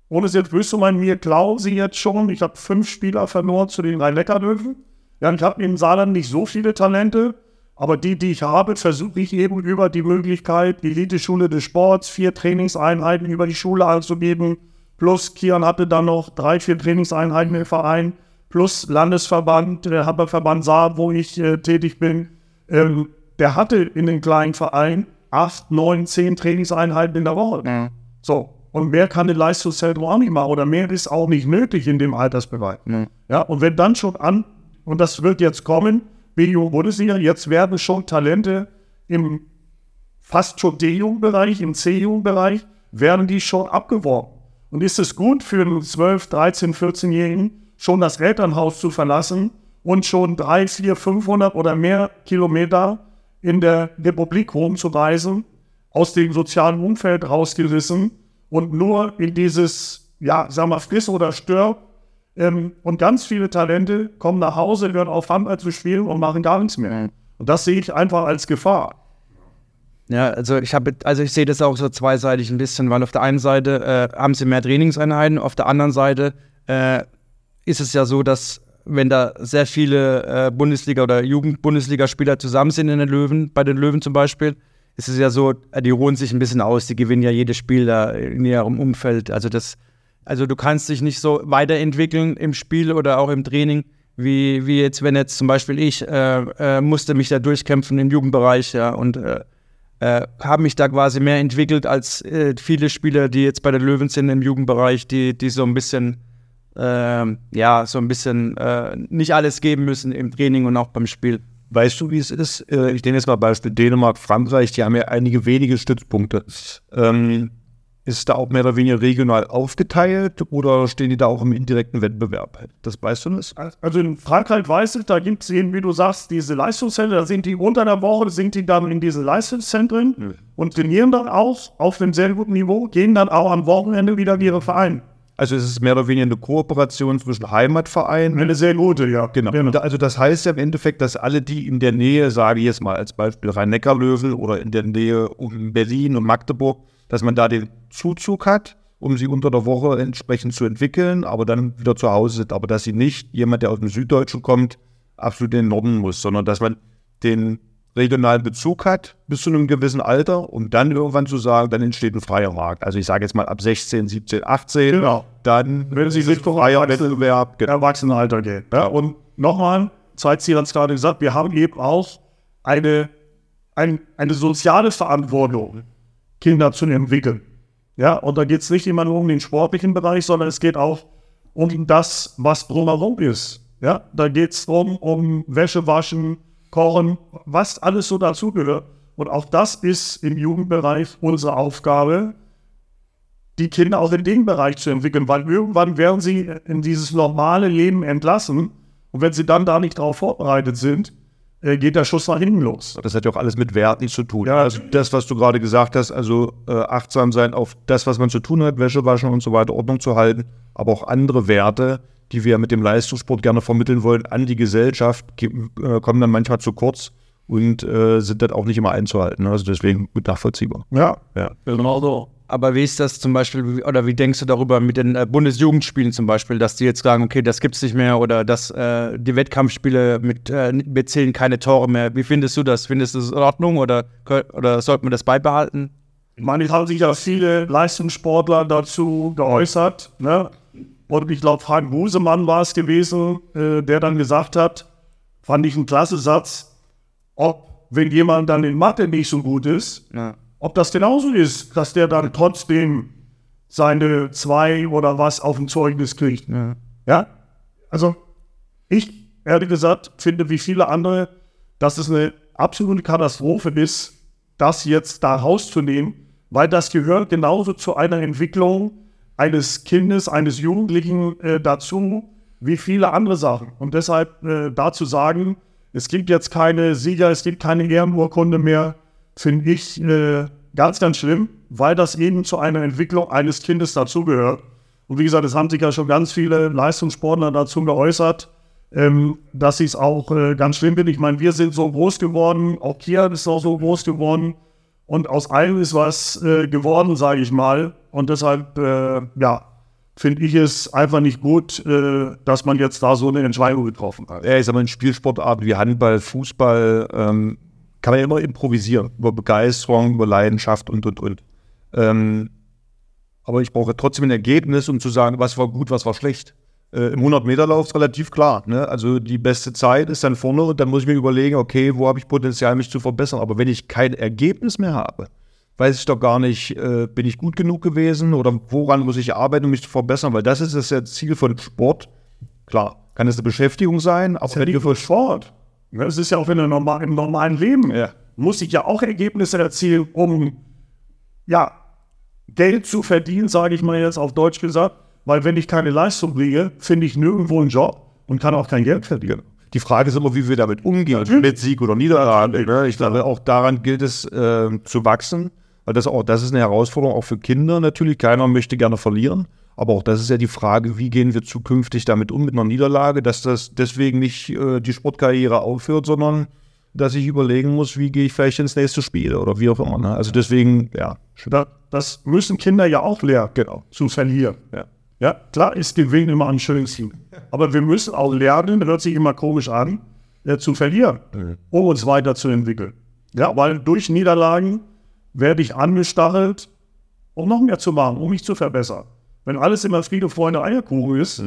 Ohne es jetzt böse zu meinen, mir klauen sie jetzt schon. Ich habe fünf Spieler verloren zu den Rhein-Neckar-Löwen. Ja, ich habe im Saarland nicht so viele Talente, aber die, die ich habe, versuche ich eben über die Möglichkeit, die Elite-Schule des Sports, vier Trainingseinheiten über die Schule anzugeben, plus Kian hatte dann noch drei, vier Trainingseinheiten im Verein, plus Landesverband, der Hammerverband Saar, wo ich äh, tätig bin. Ähm, der hatte in den kleinen Verein acht, neun, zehn Trainingseinheiten in der Woche. Ja. So, und mehr kann ein Leistungszentrum auch nicht machen oder mehr ist auch nicht nötig in dem Altersbereich. Ja. Ja, und wenn dann schon an, und das wird jetzt kommen, B-Jugend-Bundesliga, jetzt werden schon Talente im fast schon D-Jugendbereich, im C-Jugendbereich, werden die schon abgeworben. Und ist es gut für einen 12, 13, 14-Jährigen, schon das Elternhaus zu verlassen und schon 3, 4, 500 oder mehr Kilometer in der Republik rumzureisen, aus dem sozialen Umfeld rausgerissen und nur in dieses, ja, sag mal, friss oder stirb. Ähm, und ganz viele Talente kommen nach Hause, hören auf Handball zu spielen und machen gar nichts mehr. Und das sehe ich einfach als Gefahr. Ja, also ich habe, also ich sehe das auch so zweiseitig ein bisschen, weil auf der einen Seite äh, haben sie mehr Trainingseinheiten, auf der anderen Seite äh, ist es ja so, dass wenn da sehr viele äh, Bundesliga- oder Jugend-Bundesligaspieler zusammen sind in den Löwen, bei den Löwen zum Beispiel, ist es ja so, äh, die ruhen sich ein bisschen aus, die gewinnen ja jedes Spiel da in ihrem Umfeld. Also das, also du kannst dich nicht so weiterentwickeln im Spiel oder auch im Training, wie, wie jetzt, wenn jetzt zum Beispiel ich äh, äh, musste mich da durchkämpfen im Jugendbereich, ja, und äh, äh, habe mich da quasi mehr entwickelt als äh, viele Spieler, die jetzt bei den Löwen sind im Jugendbereich, die, die so ein bisschen, ähm, ja, so ein bisschen äh, nicht alles geben müssen im Training und auch beim Spiel. Weißt du, wie es ist? Ich nehme jetzt mal Beispiel Dänemark, Frankreich, die haben ja einige wenige Stützpunkte. Ähm, ist da auch mehr oder weniger regional aufgeteilt oder stehen die da auch im indirekten Wettbewerb? Das weißt du das? Also in Frankreich weiß ich, da gibt es eben, wie du sagst, diese Leistungszentren, da sind die unter der Woche, sind die dann in diese Leistungszentren und trainieren dann auch auf einem sehr guten Niveau, gehen dann auch am Wochenende wieder in ihre Vereine. Also es ist mehr oder weniger eine Kooperation zwischen Heimatvereinen. Eine sehr gute, ja. Genau. Und Also das heißt ja im Endeffekt, dass alle, die in der Nähe, sage ich jetzt mal als Beispiel Rhein-Neckar-Löwen oder in der Nähe um Berlin und Magdeburg, dass man da den Zuzug hat, um sie unter der Woche entsprechend zu entwickeln, aber dann wieder zu Hause sind. Aber dass sie nicht jemand, der aus dem Süddeutschen kommt, absolut in den Norden muss, sondern dass man den regionalen Bezug hat bis zu einem gewissen Alter, um dann irgendwann zu sagen, dann entsteht ein freier Markt. Also ich sage jetzt mal ab 16, 17, 18, Genau. dann Wenn sie sich freier Wettbewerb. Genau. Erwachsenenalter gehen. Ja, und nochmal, Zeitziel hat es gerade gesagt, wir haben eben auch eine, ein, eine soziale Verantwortung, Kinder zu entwickeln. Ja, und da geht es nicht immer nur um den sportlichen Bereich, sondern es geht auch um das, was drumherum ist. Ja, da geht es darum, um Wäsche waschen, kochen, was alles so dazugehört. Und auch das ist im Jugendbereich unsere Aufgabe, die Kinder auch in dem Bereich zu entwickeln, weil irgendwann werden sie in dieses normale Leben entlassen und wenn sie dann da nicht darauf vorbereitet sind, geht der Schuss nach hinten los. Das hat ja auch alles mit Werten zu tun. Ja. Also das, was du gerade gesagt hast, also äh, achtsam sein auf das, was man zu tun hat, Wäsche waschen und so weiter, Ordnung zu halten, aber auch andere Werte, die wir mit dem Leistungssport gerne vermitteln wollen, an die Gesellschaft, ge- äh, kommen dann manchmal zu kurz und äh, sind dann auch nicht immer einzuhalten. Also deswegen gut nachvollziehbar. Ja, Ja. genau so. Aber wie ist das zum Beispiel, oder wie denkst du darüber mit den äh, Bundesjugendspielen zum Beispiel, dass die jetzt sagen, okay, das gibt's nicht mehr oder dass äh, die Wettkampfspiele mit, äh, wir zählen keine Tore mehr. Wie findest du das? Findest du das in Ordnung oder, oder sollte man das beibehalten? Ich meine, es haben sich ja viele Leistungssportler dazu geäußert. Ne? Und ich glaube, Frank Busemann war es gewesen, äh, der dann gesagt hat, fand ich einen klasse Satz, ob, wenn jemand dann in Mathe nicht so gut ist, Ja. Ob das genauso ist, dass der dann trotzdem seine zwei oder was auf dem Zeugnis kriegt. Ja. Ja, also ich ehrlich gesagt, finde wie viele andere, dass es eine absolute Katastrophe ist, das jetzt da rauszunehmen, weil das gehört genauso zu einer Entwicklung eines Kindes, eines Jugendlichen äh, dazu, wie viele andere Sachen. Und deshalb äh, dazu sagen, es gibt jetzt keine Sieger, es gibt keine Ehrenurkunde mehr, finde ich äh, ganz, ganz schlimm, weil das eben zu einer Entwicklung eines Kindes dazugehört. Und wie gesagt, es haben sich ja schon ganz viele Leistungssportler dazu geäußert, ähm, dass ich es auch äh, ganz schlimm finde. Ich meine, wir sind so groß geworden, auch Kian ist auch so groß geworden. Und aus allem ist was äh, geworden, sage ich mal. Und deshalb, äh, ja, finde ich es einfach nicht gut, äh, dass man jetzt da so eine Entscheidung getroffen hat. Ja, ich sag mal, in Spielsportarten wie Handball, Fußball ähm, kann man ja immer improvisieren. Über Begeisterung, über Leidenschaft und, und, und. Ähm, aber ich brauche trotzdem ein Ergebnis, um zu sagen, was war gut, was war schlecht. Äh, Im 100-Meter-Lauf ist relativ klar. Ne? Also die beste Zeit ist dann vorne und dann muss ich mir überlegen, okay, wo habe ich Potenzial, mich zu verbessern. Aber wenn ich kein Ergebnis mehr habe, weiß ich doch gar nicht, äh, bin ich gut genug gewesen oder woran muss ich arbeiten, um mich zu verbessern, weil das ist das Ziel von Sport. Klar, kann es eine Beschäftigung sein, aber ja nicht nur Sport. Ne, Es ist ja auch in einem normal, im normalen Leben. Ja. Muss ich ja auch Ergebnisse erzielen, um ja, Geld zu verdienen, sage ich mal jetzt auf Deutsch gesagt. Weil wenn ich keine Leistung bringe, finde ich nirgendwo einen Job und kann auch kein Geld verdienen. Die Frage ist immer, wie wir damit umgehen, Natürlich. mit Sieg oder Niederlage. Ne? Ich glaube, auch daran gilt es äh, zu wachsen, weil das auch, das ist eine Herausforderung auch für Kinder natürlich. Keiner möchte gerne verlieren, aber auch das ist ja die Frage, wie gehen wir zukünftig damit um mit einer Niederlage, dass das deswegen nicht äh, die Sportkarriere aufhört, sondern dass ich überlegen muss, wie gehe ich vielleicht ins nächste Spiel oder wie auch immer. Ne? Also deswegen, ja, Da, das müssen Kinder ja auch lernen, genau. zu verlieren. Ja. Ja, klar ist Gewinn immer am schönsten. Aber wir müssen auch lernen, hört sich immer komisch an, äh, zu verlieren, um uns weiterzuentwickeln. Ja, weil durch Niederlagen werde ich angestachelt, um noch mehr zu machen, um mich zu verbessern. Wenn alles immer Friede, Freunde, Eierkuchen ist,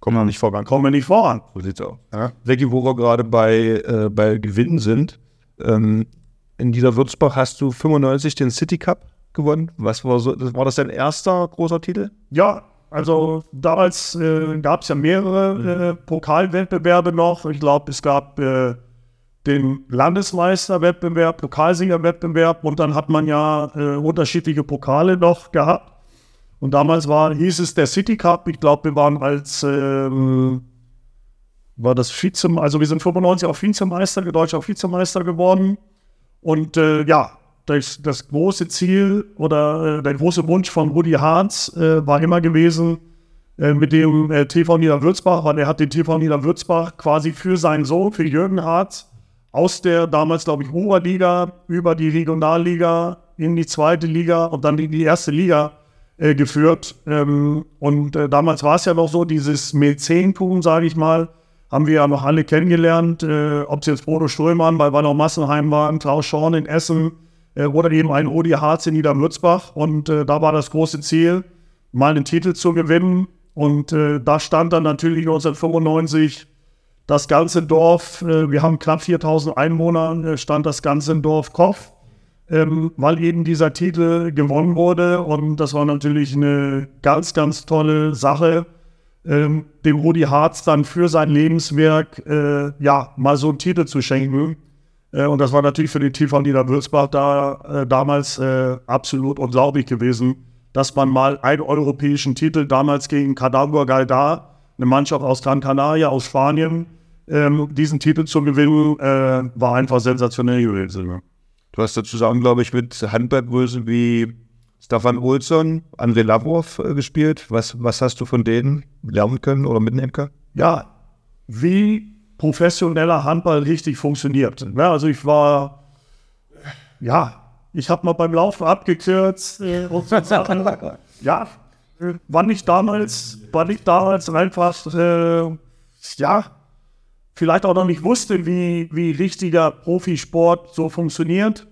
Kommen wir nicht voran. kommen wir nicht voran. So sieht's aus. Ja. Säcki, wo wir gerade bei, äh, bei Gewinnen sind. Ähm, in Niederwürzbach hast du 95 den City Cup gewonnen. Was war so, das, war das dein erster großer Titel? Ja, also damals äh, gab es ja mehrere äh, Pokalwettbewerbe noch. Ich glaube, es gab äh, den Landesmeisterwettbewerb, Pokalsiegerwettbewerb und dann hat man ja äh, unterschiedliche Pokale noch gehabt. Und damals war, hieß es der City Cup. Ich glaube, wir waren als ähm, war das Vize, also wir sind 95 auch Vizemeister, deutscher Vizemeister geworden. Und äh, ja, das, das große Ziel oder äh, der große Wunsch von Rudi Harz äh, war immer gewesen, äh, mit dem äh, TV Niederwürzbach, weil er hat den TV Niederwürzbach quasi für seinen Sohn, für Jürgen Harz, aus der damals, glaube ich, Oberliga über die Regionalliga in die zweite Liga und dann in die erste Liga äh, geführt. Ähm, und äh, damals war es ja noch so, dieses Mäzentum, sage ich mal, haben wir ja noch alle kennengelernt, äh, ob es jetzt Bodo Strömann bei Wallau Massenheim war, Klaus Schorn in Essen äh, oder eben ein Rudi Harz in Niedermürzbach. Und äh, da war das große Ziel, mal einen Titel zu gewinnen. Und äh, da stand dann natürlich 1995 das ganze Dorf, äh, wir haben knapp 4000 Einwohner, äh, stand das ganze Dorf Kopf, ähm, weil eben dieser Titel gewonnen wurde. Und das war natürlich eine ganz, ganz tolle Sache, ähm, dem Rudi Harz dann für sein Lebenswerk äh, ja mal so einen Titel zu schenken. Äh, und das war natürlich für den TV Niederwürzbach da äh, damals äh, absolut unglaublich gewesen, dass man mal einen europäischen Titel damals gegen Cadagua Galdar, eine Mannschaft aus Gran Canaria, aus Spanien, ähm, diesen Titel zu gewinnen, äh, war einfach sensationell gewesen. Du hast dazu sagen, glaube ich, mit Handballgrößen wie Stefan Olsson, André Lavrov äh, gespielt. Was, was hast du von denen lernen können oder mitnehmen können? ja, wie professioneller Handball richtig funktioniert. Ja, also ich war, ja, ich habe mal beim Laufen abgekürzt. Äh, ja, äh, wann ich damals, wann ich damals einfach, äh, ja, vielleicht auch noch nicht wusste, wie, wie richtiger Profisport so funktioniert.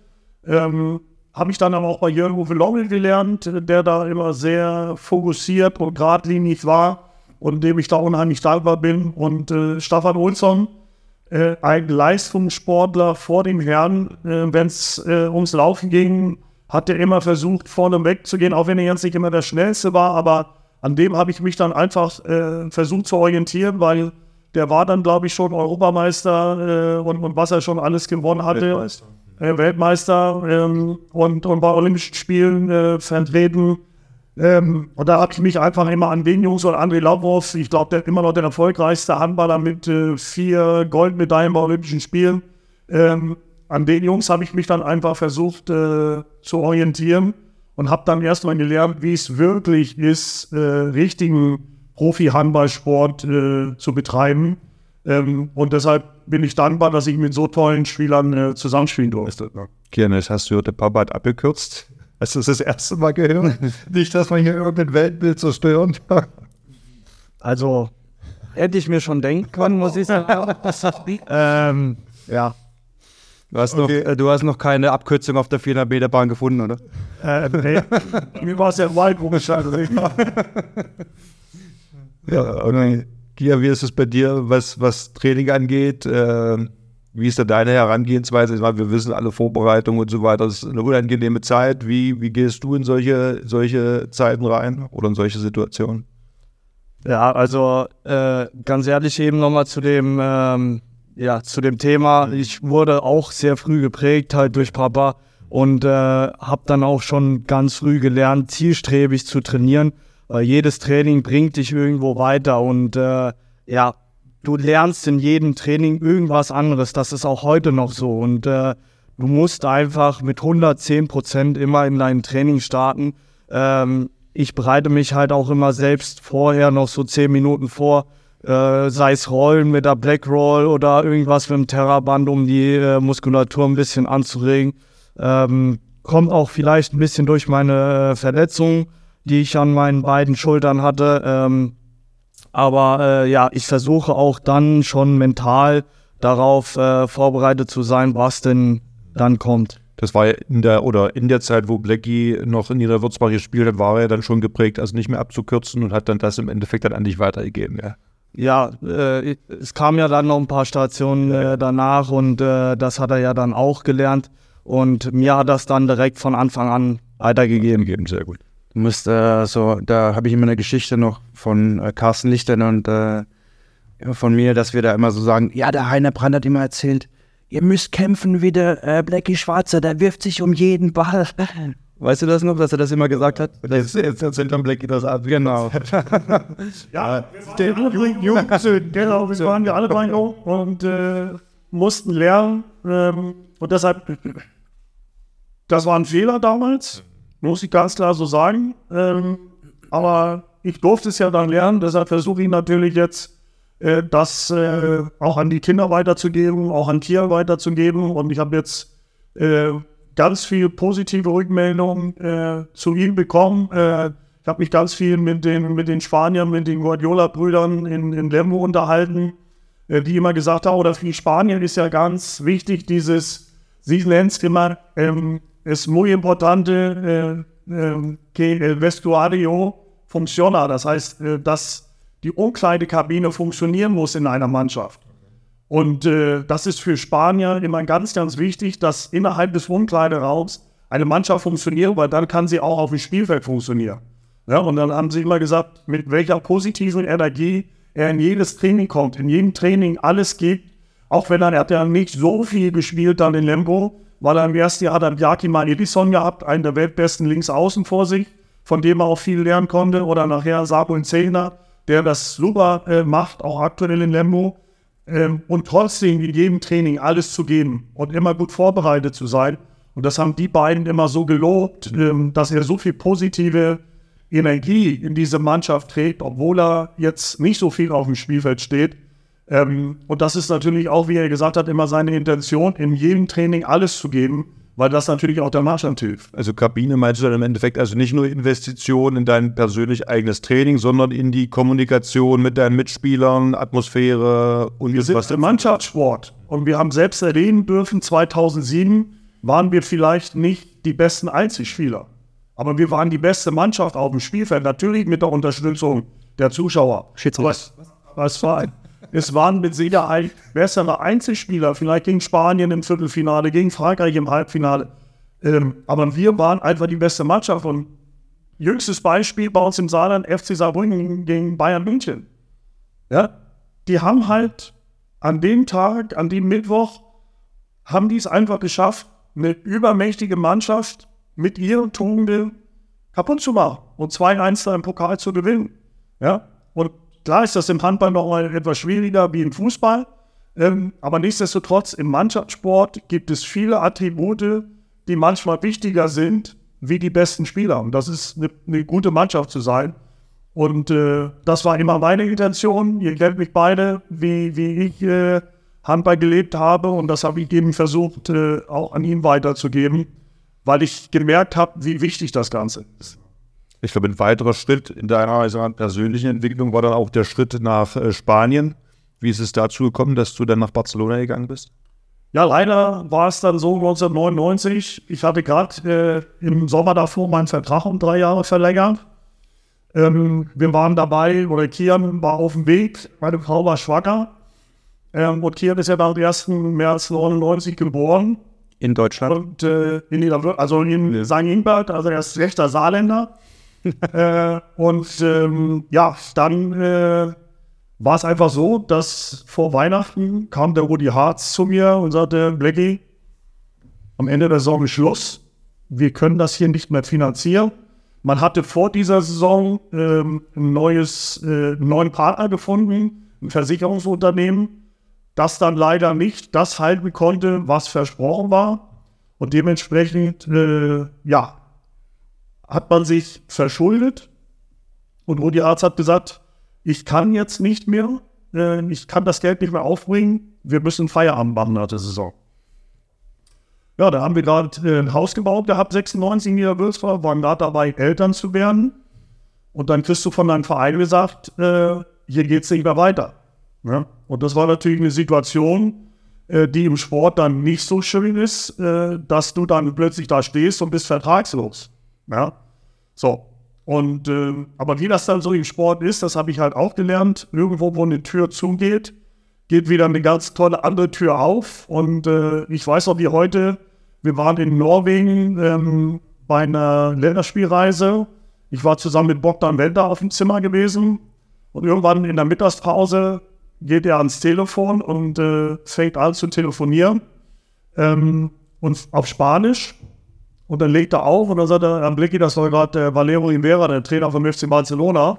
Ähm, habe ich dann aber auch bei Jürgen Uwe Lommel gelernt, der da immer sehr fokussiert und geradlinig war und dem ich da unheimlich dankbar bin. Und äh, Staffan Olsson, äh, ein Leistungssportler vor dem Herrn, äh, wenn es äh, ums Laufen ging, hat er immer versucht, vorne wegzugehen, auch wenn er jetzt nicht immer der Schnellste war, aber an dem habe ich mich dann einfach äh, versucht zu orientieren, weil der war dann, glaube ich, schon Europameister äh, und, und was er schon alles gewonnen hatte. Weltmeister. Äh, Weltmeister ähm, und, und bei Olympischen Spielen äh, vertreten. Ähm, und da habe ich mich einfach immer an den Jungs und André Lavrov, ich glaube, der ist immer noch der erfolgreichste Handballer mit äh, vier Goldmedaillen bei Olympischen Spielen. Ähm, an den Jungs habe ich mich dann einfach versucht äh, zu orientieren und habe dann erstmal gelernt, wie es wirklich ist, äh, richtigen Profi-Handballsport äh, zu betreiben. Ähm, und deshalb bin ich dankbar, dass ich mit so tollen Spielern äh, zusammenspielen durfte. Gerne, das hast du der Papa hat abgekürzt. Hast du das das erste Mal gehört? Nicht, dass man hier irgendein Weltbild zerstören. Also, hätte ich mir schon denken können, muss ich sagen. ähm, ja. Du hast, okay. noch, äh, du hast noch keine Abkürzung auf der 400 Meter Bahn gefunden, oder? Äh, nee. Mir war es ja weit umgeschaltet. Ja, okay. Gia, wie ist es bei dir, was, was Training angeht? Äh, wie ist da deine Herangehensweise? Ich meine, wir wissen alle Vorbereitungen und so weiter. Das ist eine unangenehme Zeit. Wie, wie gehst du in solche, solche Zeiten rein oder in solche Situationen? Ja, also äh, ganz ehrlich eben nochmal zu dem, ähm, ja, zu dem Thema. Ich wurde auch sehr früh geprägt halt durch Papa und äh, habe dann auch schon ganz früh gelernt, zielstrebig zu trainieren weil jedes Training bringt dich irgendwo weiter und äh, ja, du lernst in jedem Training irgendwas anderes. Das ist auch heute noch so und äh, du musst einfach mit 110 Prozent immer in dein Training starten. Ähm, ich bereite mich halt auch immer selbst vorher noch so 10 Minuten vor, äh, sei es Rollen mit der Black Roll oder irgendwas mit dem Terraband, um die äh, Muskulatur ein bisschen anzuregen. Ähm, kommt auch vielleicht ein bisschen durch meine äh, Verletzung die ich an meinen beiden Schultern hatte. Ähm, aber äh, ja, ich versuche auch dann schon mental darauf äh, vorbereitet zu sein, was denn dann kommt. Das war ja in der oder in der Zeit, wo Blackie noch in ihrer Würzbach gespielt hat, war er dann schon geprägt, also nicht mehr abzukürzen und hat dann das im Endeffekt dann an dich weitergegeben, ja. Ja, äh, es kam ja dann noch ein paar Stationen äh, danach und äh, das hat er ja dann auch gelernt und mir hat das dann direkt von Anfang an weitergegeben. Sehr gut. Du musst äh, so, da habe ich immer eine Geschichte noch von äh, Carsten Lichtern und äh, von mir, dass wir da immer so sagen, ja, der Heiner Brand hat immer erzählt, ihr müsst kämpfen wie der äh, Blackie Schwarzer, der wirft sich um jeden Ball. Weißt du das noch, dass er das immer gesagt hat? Jetzt, jetzt erzählt dann Blackie das ab. Genau. ja, der Jungs, genau, wir waren wir alle bei und äh, mussten lernen. Ähm, und deshalb, das war ein Fehler damals muss ich ganz klar so sagen. Ähm, aber ich durfte es ja dann lernen, deshalb versuche ich natürlich jetzt, äh, das äh, auch an die Kinder weiterzugeben, auch an Tiere weiterzugeben. Und ich habe jetzt äh, ganz viel positive Rückmeldungen äh, zu ihm bekommen. Äh, ich habe mich ganz viel mit den, mit den Spaniern, mit den Guardiola-Brüdern in, in Lemgo unterhalten, äh, die immer gesagt haben, oder für die Spanier ist ja ganz wichtig, dieses, sie nennen es immer, ähm, es muy importante äh, äh, que el vestuario funciona. Das heißt, äh, dass die Umkleidekabine funktionieren muss in einer Mannschaft. Und das ist für Spanier immer ganz, ganz wichtig, dass innerhalb des Umkleideraums eine Mannschaft funktioniert, weil dann kann sie auch auf dem Spielfeld funktionieren. Ja, und dann haben sie immer gesagt, mit welcher positiven Energie er in jedes Training kommt, in jedem Training alles gibt, auch wenn er, er hat ja nicht so viel gespielt dann in Lemgo, weil er im ersten Jahr hat er Yakiman Edison gehabt, einen der weltbesten Linksaußen vor sich, von dem er auch viel lernen konnte. Oder nachher Sabo Zehner, der das super äh, macht, auch aktuell in Lembo. Ähm, und trotzdem in jedem Training alles zu geben und immer gut vorbereitet zu sein. Und das haben die beiden immer so gelobt, ähm, dass er so viel positive Energie in diese Mannschaft trägt, obwohl er jetzt nicht so viel auf dem Spielfeld steht. Ähm, und das ist natürlich auch, wie er gesagt hat, immer seine Intention, in jedem Training alles zu geben, weil das natürlich auch der Mannschaft hilft. Also Kabine meinst du dann im Endeffekt also nicht nur Investitionen in dein persönlich eigenes Training, sondern in die Kommunikation mit deinen Mitspielern, Atmosphäre und wir sind was im Mannschaftssport und wir haben selbst erleben dürfen, 2007 waren wir vielleicht nicht die besten Einzelspieler, aber wir waren die beste Mannschaft auf dem Spielfeld, natürlich mit der Unterstützung der Zuschauer. Was, was war ein es waren mit Sicherheit bessere Einzelspieler, vielleicht gegen Spanien im Viertelfinale, gegen Frankreich im Halbfinale. Ähm, aber wir waren einfach die beste Mannschaft. Und jüngstes Beispiel bei uns im Saarland, FC Saarbrücken gegen Bayern München. Ja? die haben halt an dem Tag, an dem Mittwoch, haben die es einfach geschafft, eine übermächtige Mannschaft mit ihren Tugenden kaputt zu machen und 2-1 da im Pokal zu gewinnen. Ja, und klar ist das im Handball noch mal etwas schwieriger wie im Fußball, ähm, aber nichtsdestotrotz im Mannschaftssport gibt es viele Attribute, die manchmal wichtiger sind wie die besten Spieler. Und das ist eine, eine gute Mannschaft zu sein. Und äh, das war immer meine Intention. Ihr kennt mich beide, wie, wie ich äh, Handball gelebt habe. Und das habe ich eben versucht, äh, auch an ihn weiterzugeben, weil ich gemerkt habe, wie wichtig das Ganze ist. Ich glaube, ein weiterer Schritt in deiner also persönlichen Entwicklung war dann auch der Schritt nach äh, Spanien. Wie ist es dazu gekommen, dass du dann nach Barcelona gegangen bist? Ja, leider war es dann so 1999. Ich hatte gerade äh, im Sommer davor meinen Vertrag um drei Jahre verlängert. Ähm, wir waren dabei, oder Kian war auf dem Weg, meine Frau war schwanger. Ähm, und Kian ist ja am 1. März 99 geboren. In Deutschland? Und äh, in also in. St. Ingbert, also er ist rechter Saarländer. Äh, und ähm, ja, dann äh, war es einfach so, dass vor Weihnachten kam der Rudi Harz zu mir und sagte, Blackie, am Ende der Saison ist Schluss. Wir können das hier nicht mehr finanzieren. Man hatte vor dieser Saison ähm, ein neues, äh, einen neuen Partner gefunden, ein Versicherungsunternehmen, das dann leider nicht das halten konnte, was versprochen war. Und dementsprechend, äh, ja, hat man sich verschuldet. Und Rudi Arzt hat gesagt, ich kann jetzt nicht mehr, äh, ich kann das Geld nicht mehr aufbringen, wir müssen Feierabend machen nach der Saison. Ja, da haben wir gerade äh, ein Haus gebaut gehabt, 96 in Niederwürzburg, waren gerade dabei, Eltern zu werden. Und dann kriegst du von deinem Verein gesagt, äh, hier geht es nicht mehr weiter. Ja? Und das war natürlich eine Situation, äh, die im Sport dann nicht so schön ist, äh, dass du dann plötzlich da stehst und bist vertragslos. Ja? So. Und äh, aber wie das dann so im Sport ist, das habe ich halt auch gelernt. Irgendwo, wo eine Tür zugeht, geht wieder eine ganz tolle andere Tür auf. Und äh, ich weiß auch wie heute, wir waren in Norwegen ähm, bei einer Länderspielreise. Ich war zusammen mit Bogdan Wender auf dem Zimmer gewesen. Und irgendwann in der Mittagspause geht er ans Telefon und äh, fängt an zu telefonieren. Ähm, und auf Spanisch. Und dann legt er auf und dann sagt er, am Blicki, das war gerade der Valero Rivera, der Trainer vom FC Barcelona.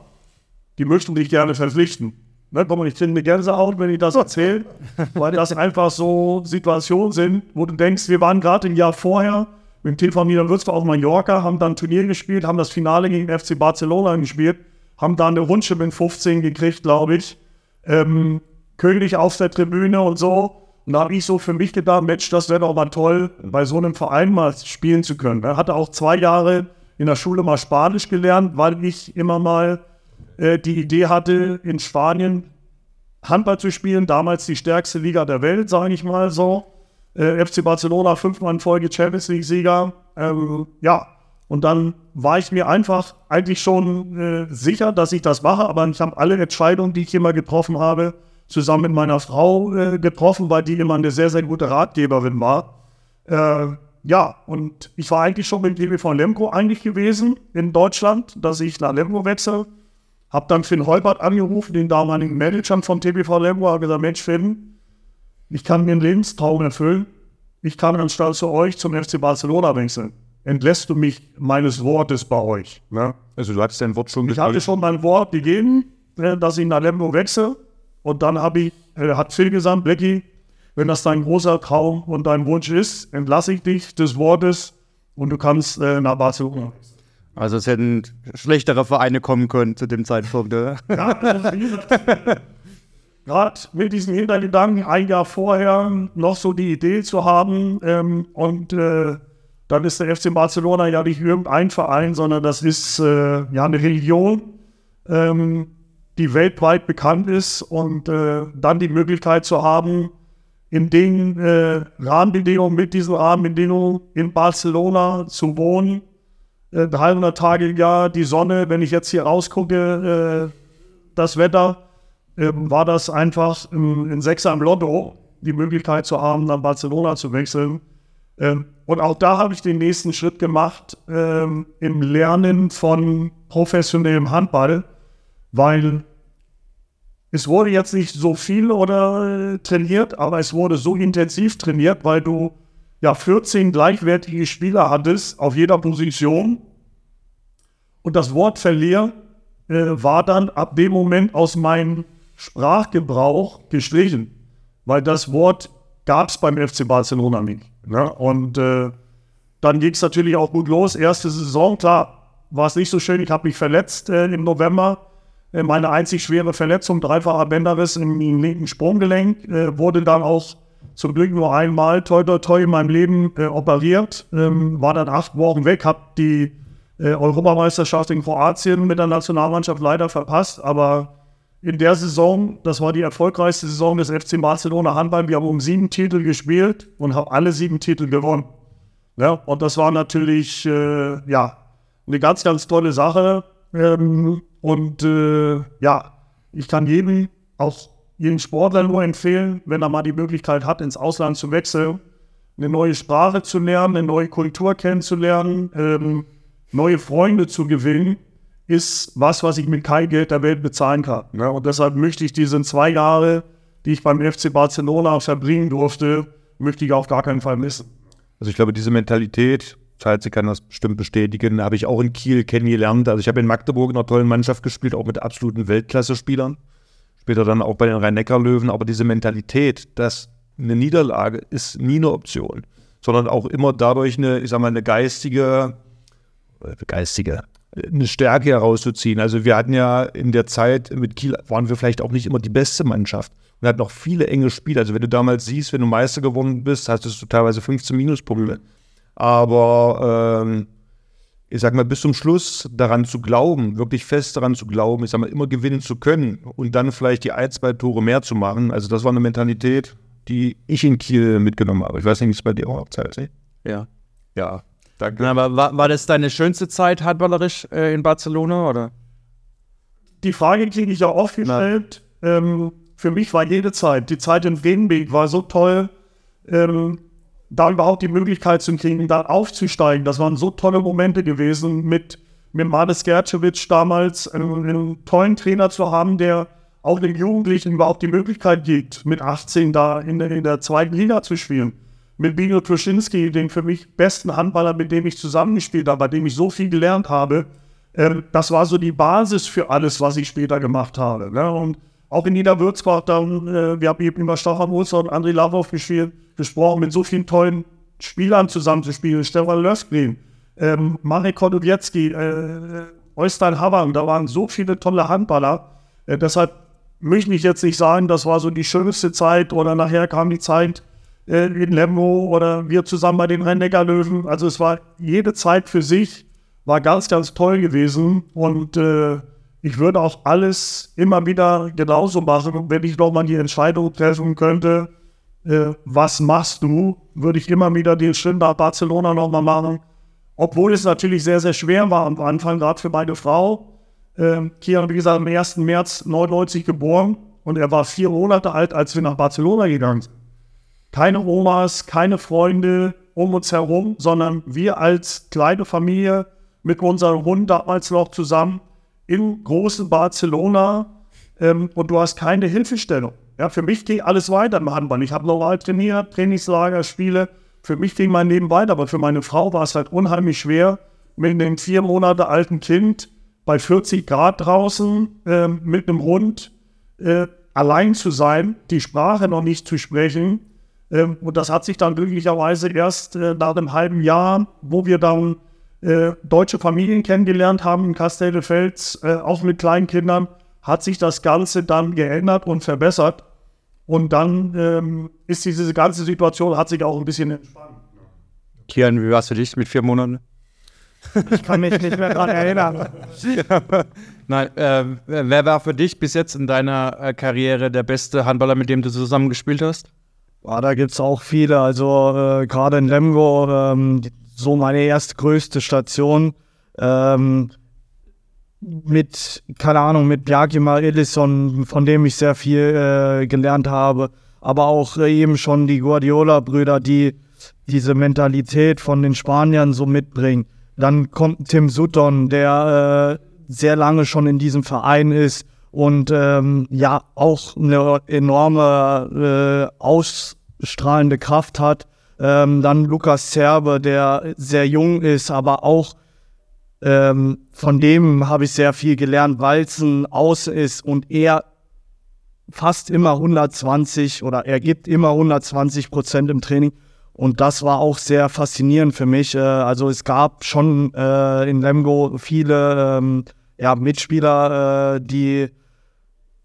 Die möchten dich gerne verpflichten. Ne, komm, ich finde mir Gänsehaut, wenn ich das erzähle, weil das einfach so Situationen sind, wo du denkst, wir waren gerade im Jahr vorher mit dem TV Niederwürzburg auf Mallorca, haben dann ein Turnier gespielt, haben das Finale gegen den FC Barcelona gespielt, haben da eine Runde mit 15 gekriegt, glaube ich. Ähm, König auf der Tribüne und so. Und da habe ich so für mich gedacht, Mensch, das wäre doch mal toll, bei so einem Verein mal spielen zu können. Er hatte auch zwei Jahre in der Schule mal Spanisch gelernt, weil ich immer mal äh, die Idee hatte, in Spanien Handball zu spielen, damals die stärkste Liga der Welt, sage ich mal so. Äh, FC Barcelona fünfmal in Folge Champions League-Sieger. Ähm, ja, und dann war ich mir einfach eigentlich schon äh, sicher, dass ich das mache, aber ich habe alle Entscheidungen, die ich immer getroffen habe, zusammen mit meiner Frau äh, getroffen, weil die immer eine sehr, sehr gute Ratgeberin war. Äh, ja, und ich war eigentlich schon mit dem TBV Lemko eigentlich gewesen in Deutschland, dass ich nach Lemko wechsle. Hab dann Finn Holbert angerufen, den damaligen Manager vom TBV Lemgo, habe gesagt, Mensch Finn, ich kann mir einen Lebenstraum erfüllen. Ich kann anstatt zu euch zum FC Barcelona wechseln. Entlässt du mich meines Wortes bei euch? Ne? Also du hattest dein Wort schon Ich hatte schon mein Wort gegeben, äh, dass ich nach Lemgo wechsle. Und dann habe ich, äh, hat Phil gesagt, Blackie, wenn das dein großer Traum und dein Wunsch ist, entlasse ich dich des Wortes und du kannst äh, nach Barcelona. Also es hätten schlechtere Vereine kommen können zu dem Zeitpunkt, oder? Ja, gerade mit diesem Hintergedanken, ein Jahr vorher noch so die Idee zu haben ähm, und äh, dann ist der FC Barcelona ja nicht irgendein Verein, sondern das ist äh, ja eine Religion, ähm, die weltweit bekannt ist und äh, dann die Möglichkeit zu haben, in den äh, Rahmenbedingungen, mit diesen Rahmenbedingungen in Barcelona zu wohnen 300 äh, Tage im Jahr, die Sonne, wenn ich jetzt hier rausgucke, äh, das Wetter, äh, war das einfach in, in Sechser im Lotto, die Möglichkeit zu haben, nach Barcelona zu wechseln. Ähm, und auch da habe ich den nächsten Schritt gemacht ähm, im Lernen von professionellem Handball, weil es wurde jetzt nicht so viel oder äh, trainiert, aber es wurde so intensiv trainiert, weil du ja 14 gleichwertige Spieler hattest auf jeder Position. Und das Wort Verlier äh, war dann ab dem Moment aus meinem Sprachgebrauch gestrichen, weil das Wort gab es beim FC Barcelona nicht. Ne? Und äh, dann ging es natürlich auch gut los. Erste Saison, klar, war es nicht so schön. Ich habe mich verletzt äh, im November. Äh, meine einzig schwere Verletzung, dreifacher Bänderriss im, linken Sprunggelenk, äh, wurde dann auch zum Glück nur einmal toi toi toi in meinem Leben äh, operiert. Ähm, war dann acht Wochen weg, habe die äh, Europameisterschaft in Kroatien mit der Nationalmannschaft leider verpasst, aber in der Saison, das war die erfolgreichste Saison des FC Barcelona Handball. Wir haben um sieben Titel gespielt und haben alle sieben Titel gewonnen. Ja, und das war natürlich äh, ja, eine ganz, ganz tolle Sache. Ähm, und äh, ja, ich kann jedem, auch jedem Sportler nur empfehlen, wenn er mal die Möglichkeit hat, ins Ausland zu wechseln, eine neue Sprache zu lernen, eine neue Kultur kennenzulernen, ähm, neue Freunde zu gewinnen ist was, was ich mit kein Geld der Welt bezahlen kann. Ne? Und deshalb möchte ich diese zwei Jahre, die ich beim FC Barcelona verbringen durfte, möchte ich auf gar keinen Fall missen. Also ich glaube, diese Mentalität, sie kann das bestimmt bestätigen, habe ich auch in Kiel kennengelernt. Also ich habe in Magdeburg in einer tollen Mannschaft gespielt, auch mit absoluten Weltklasse-Spielern. Später dann auch bei den Rhein-Neckar-Löwen. Aber diese Mentalität, dass eine Niederlage ist nie eine Option, sondern auch immer dadurch eine, ich sag mal, eine geistige, äh, geistige, eine Stärke herauszuziehen. Also wir hatten ja in der Zeit mit Kiel, waren wir vielleicht auch nicht immer die beste Mannschaft. Und hatten auch viele enge Spiele. Also wenn du damals siehst, wenn du Meister geworden bist, hast du teilweise 15 Minuspunkte. Aber ähm, ich sag mal, bis zum Schluss daran zu glauben, wirklich fest daran zu glauben, ich sag mal, immer gewinnen zu können und dann vielleicht die ein, zwei Tore mehr zu machen. Also das war eine Mentalität, die ich in Kiel mitgenommen habe. Ich weiß nicht, wie es bei dir auch abzählt. Ja. Ja, Danke. Aber war, war das deine schönste Zeit handballerisch äh, in Barcelona oder? Die Frage kriege ich ja oft gestellt. Ähm, für mich war jede Zeit, die Zeit in Venedig war so toll, ähm, da überhaupt die Möglichkeit zu kriegen, da aufzusteigen. Das waren so tolle Momente gewesen mit, mit Mades Gercevic damals, einen, einen tollen Trainer zu haben, der auch den Jugendlichen überhaupt die Möglichkeit gibt, mit 18 da in, in der zweiten Liga zu spielen mit Bino Truschinski, den für mich besten Handballer, mit dem ich zusammengespielt habe, bei dem ich so viel gelernt habe. Ähm, das war so die Basis für alles, was ich später gemacht habe. Ne? Und auch in Niederwürzbach, dann, äh, wir haben eben über Stefan Ulster und André Lavov gesprochen, mit so vielen tollen Spielern zusammenzuspielen. Stefan Löfgren, ähm, Marek Kodowiecki, äh, Oystein Havang, da waren so viele tolle Handballer. Äh, deshalb möchte ich jetzt nicht sagen, das war so die schönste Zeit oder nachher kam die Zeit, äh, in Lemgo oder wir zusammen bei den Rhein-Neckar-Löwen. Also es war jede Zeit für sich, war ganz, ganz toll gewesen und äh, ich würde auch alles immer wieder genauso machen, wenn ich nochmal die Entscheidung treffen könnte, äh, was machst du, würde ich immer wieder den Schritt nach Barcelona nochmal machen. Obwohl es natürlich sehr, sehr schwer war am Anfang, gerade für meine Frau. Ähm, Kian, wie gesagt, am 1. März 99 geboren und er war vier Monate alt, als wir nach Barcelona gegangen sind keine Omas, keine Freunde um uns herum, sondern wir als kleine Familie mit unserem Hund damals noch zusammen in großen Barcelona ähm, und du hast keine Hilfestellung. Ja, für mich ging alles weiter im Handball. Ich habe normal trainiert, Trainingslager, Spiele. Für mich ging mein Leben weiter, aber für meine Frau war es halt unheimlich schwer, mit einem vier Monate alten Kind bei 40 Grad draußen äh, mit einem Hund äh, allein zu sein, die Sprache noch nicht zu sprechen ähm, und das hat sich dann glücklicherweise erst äh, nach einem halben Jahr, wo wir dann äh, deutsche Familien kennengelernt haben in Castelldefels, äh, auch mit kleinen Kindern, hat sich das Ganze dann geändert und verbessert. Und dann ähm, ist diese ganze Situation, hat sich auch ein bisschen entspannt. Kian, wie war es für dich mit vier Monaten? Ich kann mich nicht mehr daran erinnern. Nein, äh, wer war für dich bis jetzt in deiner äh, Karriere der beste Handballer, mit dem du zusammengespielt hast? Ja, da gibt es auch viele. Also äh, gerade in Lemgo, ähm, so meine erste größte Station. Ähm, mit, keine Ahnung, mit Bjarkimar Ellison, von dem ich sehr viel äh, gelernt habe. Aber auch äh, eben schon die Guardiola-Brüder, die diese Mentalität von den Spaniern so mitbringen. Dann kommt Tim Sutton, der äh, sehr lange schon in diesem Verein ist und ähm, ja auch eine enorme äh, ausstrahlende Kraft hat. Ähm, dann Lukas Zerbe, der sehr jung ist, aber auch ähm, von dem habe ich sehr viel gelernt, weil es ein Aus ist und er fast immer 120 oder er gibt immer 120 Prozent im Training. Und das war auch sehr faszinierend für mich. Äh, also es gab schon äh, in Lemgo viele ähm, ja, Mitspieler, äh, die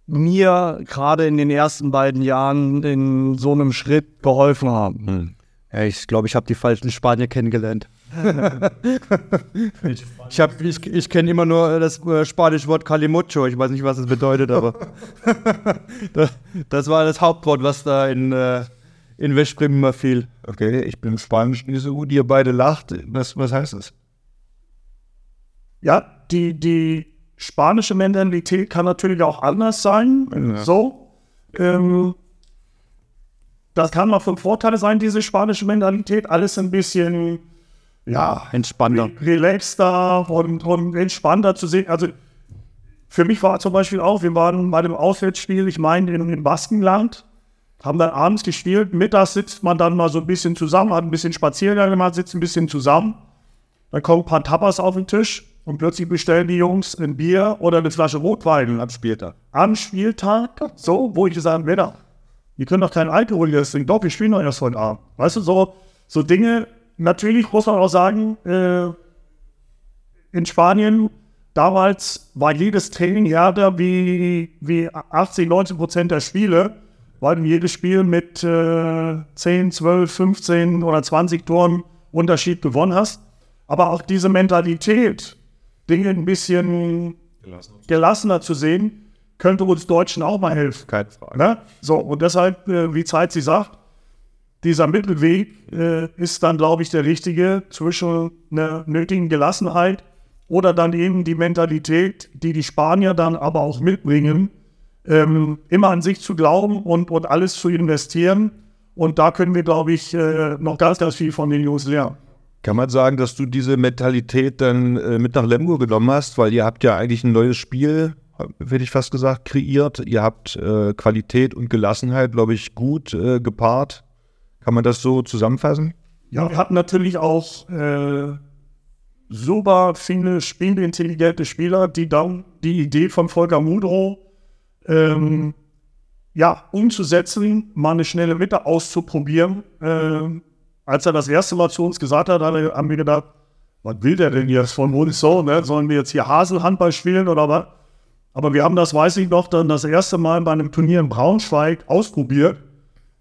mir gerade in den ersten beiden Jahren in so einem Schritt geholfen haben. Hm. Ja, ich glaube, ich habe die falschen Spanier kennengelernt. ich ich, ich kenne immer nur das äh, spanische Wort Calimucho. Ich weiß nicht, was es bedeutet, aber das, das, war das Hauptwort, was da in, äh, in Westbrem immer fiel. Okay, ich bin Spanisch nicht so gut. Ihr beide lacht. Was, was heißt das? Ja, die, die spanische Mentalität kann natürlich auch anders sein. Ja. So. Ähm, das kann mal von Vorteil sein, diese spanische Mentalität. Alles ein bisschen, ja, entspannter. Relaxter und, und entspannter zu sehen. Also für mich war zum Beispiel auch, wir waren bei dem Auswärtsspiel, ich meine, in, im Baskenland, haben dann abends gespielt. Mittags sitzt man dann mal so ein bisschen zusammen, hat ein bisschen Spaziergang gemacht, sitzt ein bisschen zusammen. Dann kommen ein paar Tapas auf den Tisch und plötzlich bestellen die Jungs ein Bier oder eine Flasche Rotwein. Am Spieltag. Am Spieltag, so, wo ich gesagt habe, ihr könnt doch keinen Alkohol hier trinken. Doch, wir spielen doch erst heute Abend. Weißt du, so, so Dinge. Natürlich muss man auch sagen, äh, in Spanien damals war jedes Training härter wie, wie 80, 90 Prozent der Spiele, weil du jedes Spiel mit äh, 10, 12, 15 oder 20 Toren Unterschied gewonnen hast. Aber auch diese Mentalität, Dinge ein bisschen gelassener zu sehen, könnte uns Deutschen auch mal helfen. Keine Frage. Ne? So, und deshalb, äh, wie Zeit sie sagt, dieser Mittelweg äh, ist dann, glaube ich, der richtige zwischen einer nötigen Gelassenheit oder dann eben die Mentalität, die die Spanier dann aber auch mitbringen, ähm, immer an sich zu glauben und, und alles zu investieren. Und da können wir, glaube ich, äh, noch ganz, ganz viel von den Jungs lernen. Kann man sagen, dass du diese Mentalität dann äh, mit nach Lemgo genommen hast, weil ihr habt ja eigentlich ein neues Spiel hätte ich fast gesagt, kreiert. Ihr habt äh, Qualität und Gelassenheit, glaube ich, gut äh, gepaart. Kann man das so zusammenfassen? Ja, wir hatten natürlich auch äh, super viele spielintelligente Spieler, die dann die Idee von Volker Mudro ähm, ja, umzusetzen, mal eine schnelle Mitte auszuprobieren. Ähm, als er das erste Mal zu uns gesagt hat, haben wir gedacht, was will der denn jetzt von uns so? Ne? Sollen wir jetzt hier Haselhandball spielen oder was? Aber wir haben das, weiß ich noch, dann das erste Mal bei einem Turnier in Braunschweig ausprobiert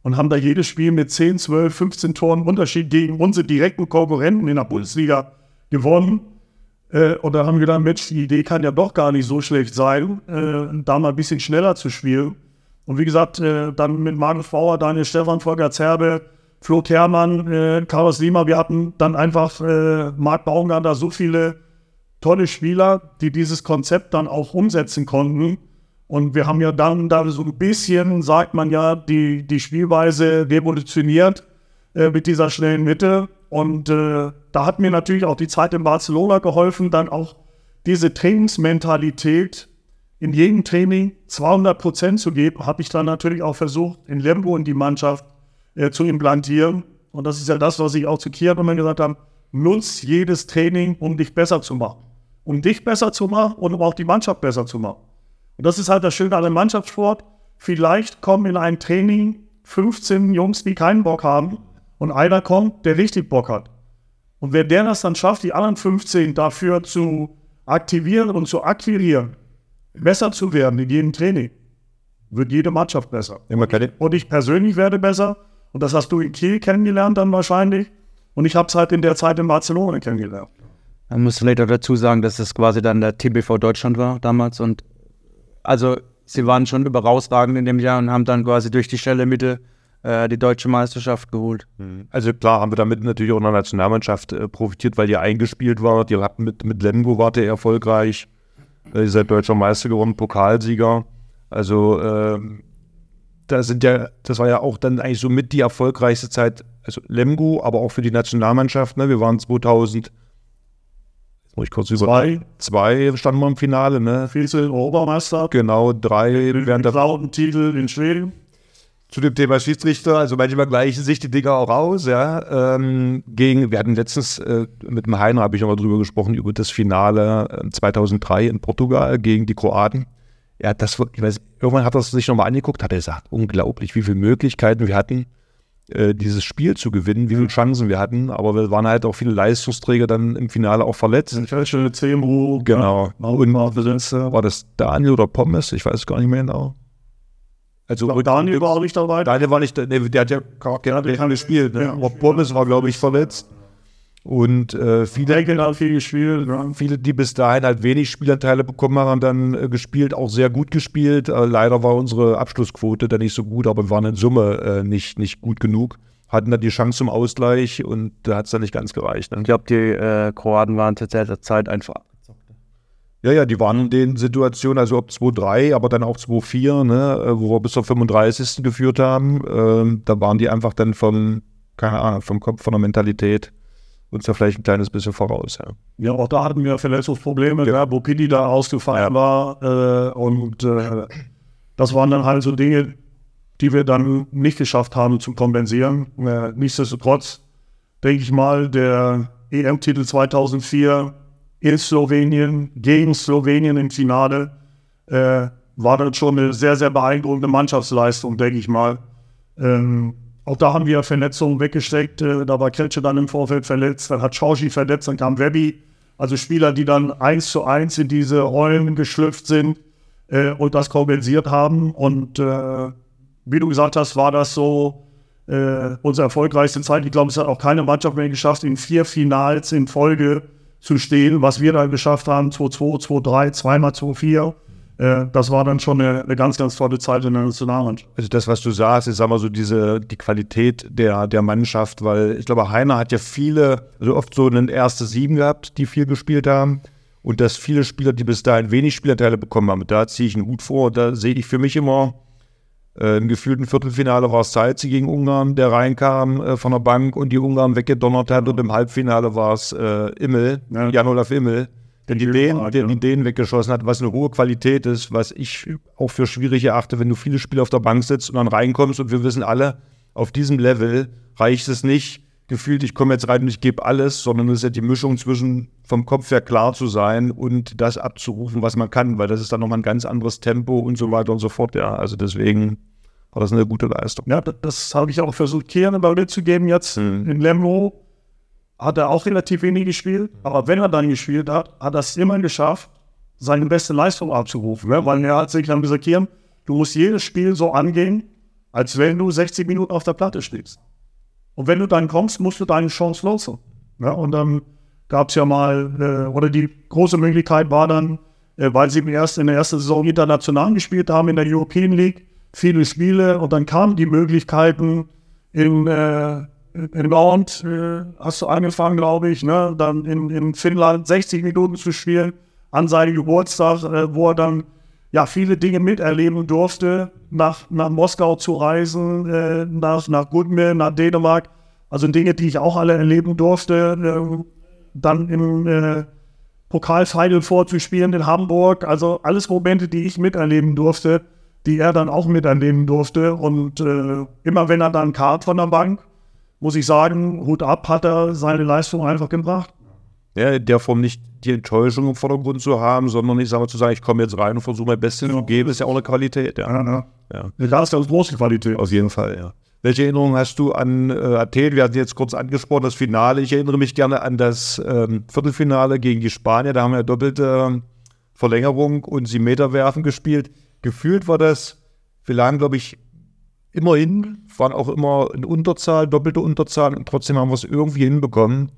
und haben da jedes Spiel mit 10, 12, 15 Toren Unterschied gegen unsere direkten Konkurrenten in der Bundesliga gewonnen. Äh, und da haben wir gedacht, Mensch, die Idee kann ja doch gar nicht so schlecht sein, äh, da mal ein bisschen schneller zu spielen. Und wie gesagt, äh, dann mit Magnus Bauer, Daniel Stefan, Volker Zerbe, Flo Kermann, äh, Carlos Lima, wir hatten dann einfach äh, Marc Baumgartner so viele tolle Spieler, die dieses Konzept dann auch umsetzen konnten. Und wir haben ja dann da so ein bisschen, sagt man ja, die, die Spielweise revolutioniert äh, mit dieser schnellen Mitte. Und äh, da hat mir natürlich auch die Zeit in Barcelona geholfen, dann auch diese Trainingsmentalität in jedem Training 200 Prozent zu geben, habe ich dann natürlich auch versucht, in Lemgo in die Mannschaft äh, zu implantieren. Und das ist ja das, was ich auch zu Kier immer gesagt habe, nutz jedes Training, um dich besser zu machen um dich besser zu machen und um auch die Mannschaft besser zu machen. Und das ist halt das Schöne an dem Mannschaftssport. Vielleicht kommen in ein Training 15 Jungs, die keinen Bock haben und einer kommt, der richtig Bock hat. Und wenn der das dann schafft, die anderen 15 dafür zu aktivieren und zu akquirieren, besser zu werden in jedem Training, wird jede Mannschaft besser. Und ich persönlich werde besser. Und das hast du in Kiel kennengelernt dann wahrscheinlich. Und ich habe es halt in der Zeit in Barcelona kennengelernt. Man muss vielleicht auch dazu sagen, dass es quasi dann der TBV Deutschland war damals und also sie waren schon überausragend in dem Jahr und haben dann quasi durch die schnelle Mitte äh, die deutsche Meisterschaft geholt. Mhm. Also klar haben wir damit natürlich auch in der Nationalmannschaft äh, profitiert, weil ihr eingespielt wart. Ihr habt mit, mit Lemgo wart ihr erfolgreich. Äh, ihr seid deutscher Meister geworden, Pokalsieger. Also ähm, da sind ja, das war ja auch dann eigentlich so mit die erfolgreichste Zeit, also Lemgo, aber auch für die Nationalmannschaft. Ne? Wir waren 2000 Muss ich kurz über. Zwei. Zwei standen wir im Finale, ne? Vize-Obermeister. Genau, drei während der Titel in Schweden. zu dem Thema Schiedsrichter, also manchmal gleichen sich die Dinger auch aus, ja. Ähm, gegen, wir hatten letztens äh, mit dem Heiner, habe ich nochmal drüber gesprochen, über das Finale äh, 2003 in Portugal gegen die Kroaten. Ja, das, ich weiß, irgendwann hat er es sich nochmal angeguckt, hat er gesagt, unglaublich, wie viele Möglichkeiten wir hatten, äh, dieses Spiel zu gewinnen, wie viele Chancen wir hatten, aber wir waren halt auch viele Leistungsträger dann im Finale auch verletzt. Fälsche, Zehmru. Genau. Und war das Daniel oder Pommes? Ich weiß gar nicht mehr genau. Also War Daniel war auch nicht dabei. Daniel war nicht, nee, der hat ja gar keine gespielt. Ne? Ja. Aber Pommes war, glaube ich, verletzt. Und äh, viele, hat viel gespielt. Ja. viele, die bis dahin halt wenig Spielanteile bekommen haben, haben dann äh, gespielt, auch sehr gut gespielt. Äh, leider war unsere Abschlussquote dann nicht so gut, aber wir waren in Summe äh, nicht, nicht gut genug. Hatten dann die Chance zum Ausgleich und da hat es dann nicht ganz gereicht. Ne? Ich glaube, die äh, Kroaten waren zu der Zeit einfach Ja, ja, die waren in den Situationen, also ob 2-3, aber dann auch 2-4, ne, äh, wo wir bis zur 35. geführt haben. Ähm, da waren die einfach dann vom, keine Ahnung, vom Kopf, von der Mentalität uns ja vielleicht ein kleines bisschen voraus. Ja. Ja, auch da hatten wir Verletzungsprobleme, ja. wo Pini da ausgefallen war. Äh, und äh, das waren dann halt so Dinge, die wir dann nicht geschafft haben zu kompensieren. Äh, nichtsdestotrotz, denke ich mal, der EM-Titel 2004 in Slowenien, gegen Slowenien im Finale, äh, war dann schon eine sehr, sehr beeindruckende Mannschaftsleistung, denke ich mal. Ähm, auch da haben wir Verletzungen weggesteckt. Äh, da war Kretsche dann im Vorfeld verletzt, dann hat Chauschi verletzt, dann kam Webby. Also Spieler, die dann eins zu eins in diese Rollen geschlüpft sind äh, und das kompensiert haben. Und äh, wie du gesagt hast, war das so äh, unsere erfolgreichste Zeit. Ich glaube, es hat auch keine Mannschaft mehr geschafft, in vier Finals in Folge zu stehen. Was wir da geschafft haben, 2-2, 2-3, zweimal 2-4. Äh, das war dann schon eine, eine ganz, ganz tolle Zeit in der Nationalmannschaft. Also das, was du sagst, ist sag mal so diese die Qualität der, der Mannschaft, weil ich glaube, Heiner hat ja viele, also oft so ein erstes Sieben gehabt, die viel gespielt haben. Und dass viele Spieler, die bis dahin wenig Spielanteile bekommen haben, da ziehe ich einen Hut vor. Und da sehe ich für mich immer, äh, im gefühlten Viertelfinale war es Salzi gegen Ungarn, der reinkam äh, von der Bank und die Ungarn weggedonnert hat. Und im Halbfinale war es äh, Immel, Ja. Jan-Olaf Immel, Spielbereit, Ideen, die Ideen weggeschossen hat, was eine hohe Qualität ist, was ich auch für schwierig erachte, wenn du viele Spiele auf der Bank sitzt und dann reinkommst und wir wissen alle, auf diesem Level reicht es nicht, gefühlt, ich komme jetzt rein und ich gebe alles, sondern es ist ja die Mischung zwischen vom Kopf her klar zu sein und das abzurufen, was man kann, weil das ist dann nochmal ein ganz anderes Tempo und so weiter und so fort. Ja, also deswegen war das eine gute Leistung. Ja, das, das habe ich auch versucht, Kian aber mitzugeben jetzt. In Lemgo hat er auch relativ wenig gespielt, aber wenn er dann gespielt hat, hat er es immer geschafft, seine beste Leistung abzurufen. Ne? Weil er hat sich dann gesagt, Kian, du musst jedes Spiel so angehen, als wenn du 60 Minuten auf der Platte stehst. Und wenn du dann kommst, musst du deine Chance nutzen. Ja, und dann gab es ja mal, äh, oder die große Möglichkeit war dann, äh, weil sie im ersten, in der ersten Saison international gespielt haben in der European League, viele Spiele und dann kamen die Möglichkeiten in, äh, in Mount, äh, hast du angefangen, glaube ich, ne? dann in, in Finnland 60 Minuten zu spielen an seinem Geburtstag, äh, wo er dann ja viele Dinge miterleben durfte, nach, nach Moskau zu reisen, äh, nach, nach Gudme, nach Dänemark. Also Dinge, die ich auch alle erleben durfte. Äh, dann im äh, Pokalfinal vorzuspielen in Hamburg. Also alles Momente, die ich miterleben durfte, die er dann auch miterleben durfte. Und äh, immer wenn er dann kam von der Bank, muss ich sagen, Hut ab, hat er seine Leistung einfach gebracht. Ja, in der Form nicht die Enttäuschung im Vordergrund zu haben, sondern ich sage mal zu sagen, ich komme jetzt rein und versuche mein Bestes zu geben, ist ja auch eine Qualität. Ja, Ja, ja. ja. Da ist ganz große Qualität. auf jeden Fall, ja. Welche Erinnerungen hast du an äh, Athen? Wir hatten jetzt kurz angesprochen, das Finale. Ich erinnere mich gerne an das ähm, Viertelfinale gegen die Spanier. Da haben wir doppelte ähm, Verlängerung und sie Meterwerfen gespielt. Gefühlt war das, wir lagen, glaube ich, immerhin, waren auch immer in Unterzahl, doppelte Unterzahl und trotzdem haben wir es irgendwie hinbekommen.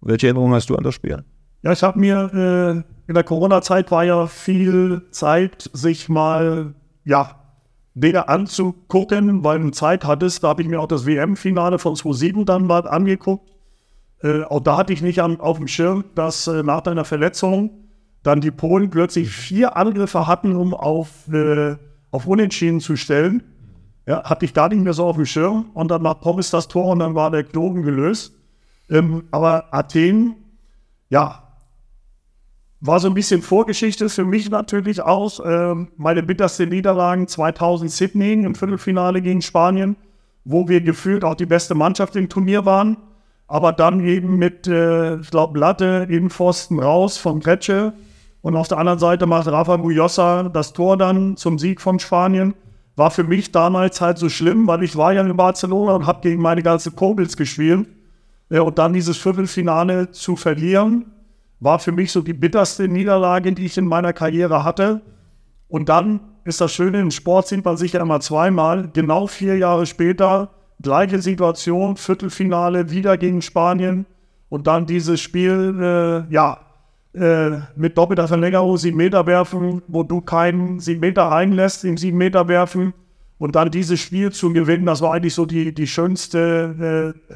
Welche Erinnerungen hast du an das Spiel? Ja, ich habe mir äh, in der Corona-Zeit war ja viel Zeit, sich mal ja Dinge anzugucken, weil du Zeit hattest. Da habe ich mir auch das WM-Finale von 2007 dann mal angeguckt. Äh, auch da hatte ich nicht am, auf dem Schirm, dass äh, nach deiner Verletzung dann die Polen plötzlich vier Angriffe hatten, um auf, äh, auf Unentschieden zu stellen. Ja, hatte ich gar nicht mehr so auf dem Schirm. Und dann macht Pommes das Tor und dann war der Knoten gelöst. Ähm, aber Athen, ja, war so ein bisschen Vorgeschichte für mich natürlich auch. Ähm, meine bitterste Niederlagen 2000 Sydney im Viertelfinale gegen Spanien, wo wir gefühlt auch die beste Mannschaft im Turnier waren. Aber dann eben mit, äh, ich glaube, Latte, Innenpfosten raus von Kretsche. Und auf der anderen Seite macht Rafa Bujosa das Tor dann zum Sieg von Spanien. War für mich damals halt so schlimm, weil ich war ja in Barcelona und habe gegen meine ganze Kumpels gespielt. Ja, und dann dieses Viertelfinale zu verlieren, war für mich so die bitterste Niederlage, die ich in meiner Karriere hatte. Und dann ist das Schöne, im Sport sieht man sich ja immer zweimal. Genau vier Jahre später, gleiche Situation, Viertelfinale, wieder gegen Spanien. Und dann dieses Spiel, äh, ja, äh, mit doppelter Verlängerung sieben Meter werfen, wo du keinen sieben Meter reinlässt im sieben Meter werfen. Und dann dieses Spiel zu gewinnen, das war eigentlich so die, die schönste äh,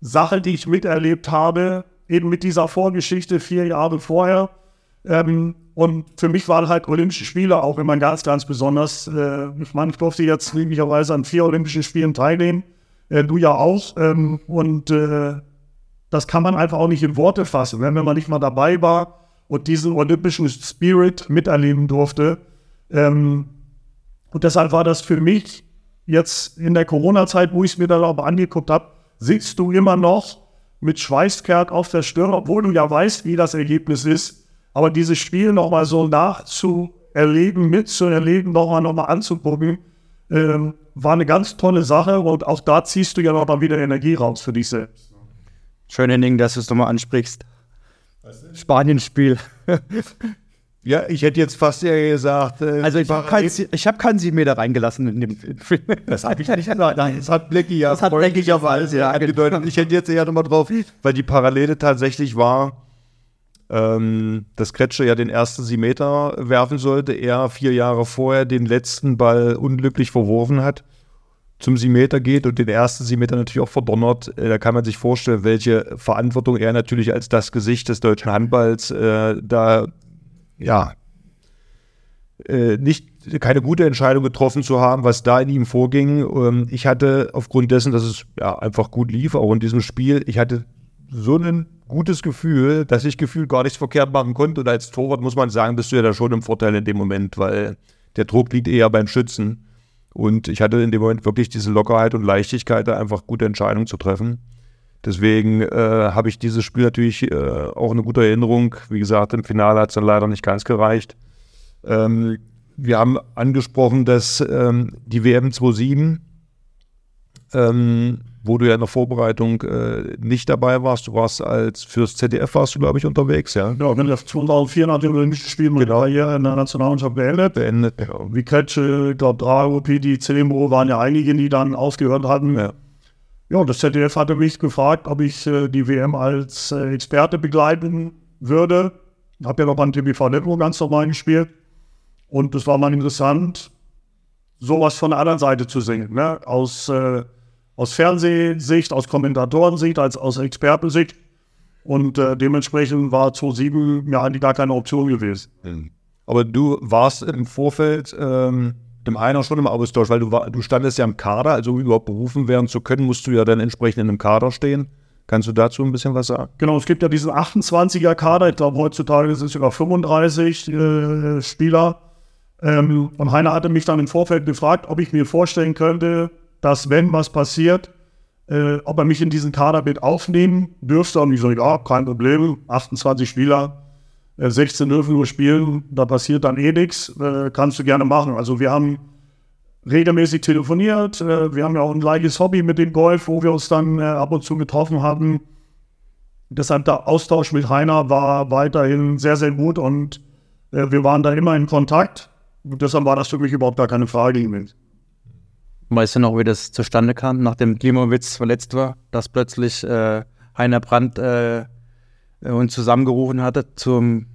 Sache, die ich miterlebt habe eben mit dieser Vorgeschichte vier Jahre vorher. Ähm, und für mich waren halt Olympische Spiele auch immer ganz, ganz besonders. Äh, ich durfte jetzt glücklicherweise an vier Olympischen Spielen teilnehmen. Äh, du ja auch. Ähm, und äh, das kann man einfach auch nicht in Worte fassen, wenn man nicht mal dabei war und diesen olympischen Spirit miterleben durfte. Ähm, und deshalb war das für mich jetzt in der Corona-Zeit, wo ich es mir dann auch angeguckt habe, sitzt du immer noch mit Schweißkerk auf der Stirn, obwohl du ja weißt, wie das Ergebnis ist. Aber dieses Spiel nochmal so nachzuerleben, mitzuerleben, nochmal noch mal anzugucken, ähm, war eine ganz tolle Sache. Und auch da ziehst du ja nochmal wieder Energie raus für dich selbst. Schön, Henning, dass du es nochmal ansprichst. Spanien-Spiel. Ja, ich hätte jetzt fast ja gesagt. Äh, also ich habe keinen hab Sieben Meter reingelassen in dem Film. Das habe ich nicht gesagt. Nein, das hat Blackie ja. Das hat Blackie auf alles, ja. Angedeutet. Ich hätte jetzt eher nochmal drauf, weil die Parallele tatsächlich war, ähm, dass Kretsche ja den ersten Sieben Meter werfen sollte, er vier Jahre vorher den letzten Ball unglücklich verworfen hat, zum Sieben Meter geht und den ersten Sieben Meter natürlich auch verdonnert. Äh, da kann man sich vorstellen, welche Verantwortung er natürlich als das Gesicht des deutschen Handballs äh, da ja, äh, nicht keine gute Entscheidung getroffen zu haben, was da in ihm vorging. Ähm, ich hatte aufgrund dessen, dass es ja einfach gut lief, auch in diesem Spiel, ich hatte so ein gutes Gefühl, dass ich gefühlt gar nichts verkehrt machen konnte. Und als Torwart muss man sagen, bist du ja da schon im Vorteil in dem Moment, weil der Druck liegt eher beim Schützen. Und ich hatte in dem Moment wirklich diese Lockerheit und Leichtigkeit, da einfach gute Entscheidungen zu treffen. Deswegen äh, habe ich dieses Spiel natürlich äh, auch eine gute Erinnerung. Wie gesagt, im Finale hat es dann leider nicht ganz gereicht. Ähm, wir haben angesprochen, dass ähm, die WM 27, ähm, wo du ja in der Vorbereitung äh, nicht dabei warst, du warst als fürs ZDF warst du, glaube ich, unterwegs, ja? Ja, wenn das 2004 nach dem Olympischen Spiel meine genau. Karriere in der Nationalmannschaft beendet. Beendet, ja. Wie Kretsche, ich glaube, Drago, Pidi, Celemo waren ja einige, die dann aufgehört hatten. Ja. Ja, das ZDF hatte mich gefragt, ob ich äh, die WM als äh, Experte begleiten würde. Ich Habe ja noch beim TV Network ganz normal gespielt. Und es war mal interessant, sowas von der anderen Seite zu sehen. Ne? Aus, äh, aus Fernsehsicht, aus Kommentatorensicht, als aus Expertensicht. Und äh, dementsprechend war 2007 ja eigentlich gar keine Option gewesen. Hm. Aber du warst im Vorfeld ähm, dem einen schon im Austausch, weil du, war, du standest ja im Kader, also um überhaupt berufen werden zu können, musst du ja dann entsprechend in einem Kader stehen. Kannst du dazu ein bisschen was sagen? Genau, es gibt ja diesen 28er Kader, ich glaube heutzutage sind es sogar 35 äh, Spieler. Ähm, und Heiner hatte mich dann im Vorfeld gefragt, ob ich mir vorstellen könnte, dass wenn was passiert, äh, ob er mich in diesen Kader mit aufnehmen dürfte. Und ich so, ja, kein Problem, 28 Spieler, 16 dürfen nur spielen, da passiert dann eh nichts, äh, kannst du gerne machen. Also wir haben regelmäßig telefoniert, äh, wir haben ja auch ein gleiches Hobby mit dem Golf, wo wir uns dann äh, ab und zu getroffen hatten. Deshalb der Austausch mit Heiner war weiterhin sehr, sehr gut und wir waren da immer in Kontakt. Und deshalb war das für mich überhaupt gar keine Frage gewesen. Weißt du noch, wie das zustande kam, nachdem Klimowitz verletzt war, dass plötzlich äh, Heiner Brandt äh, uns zusammengerufen hatte zum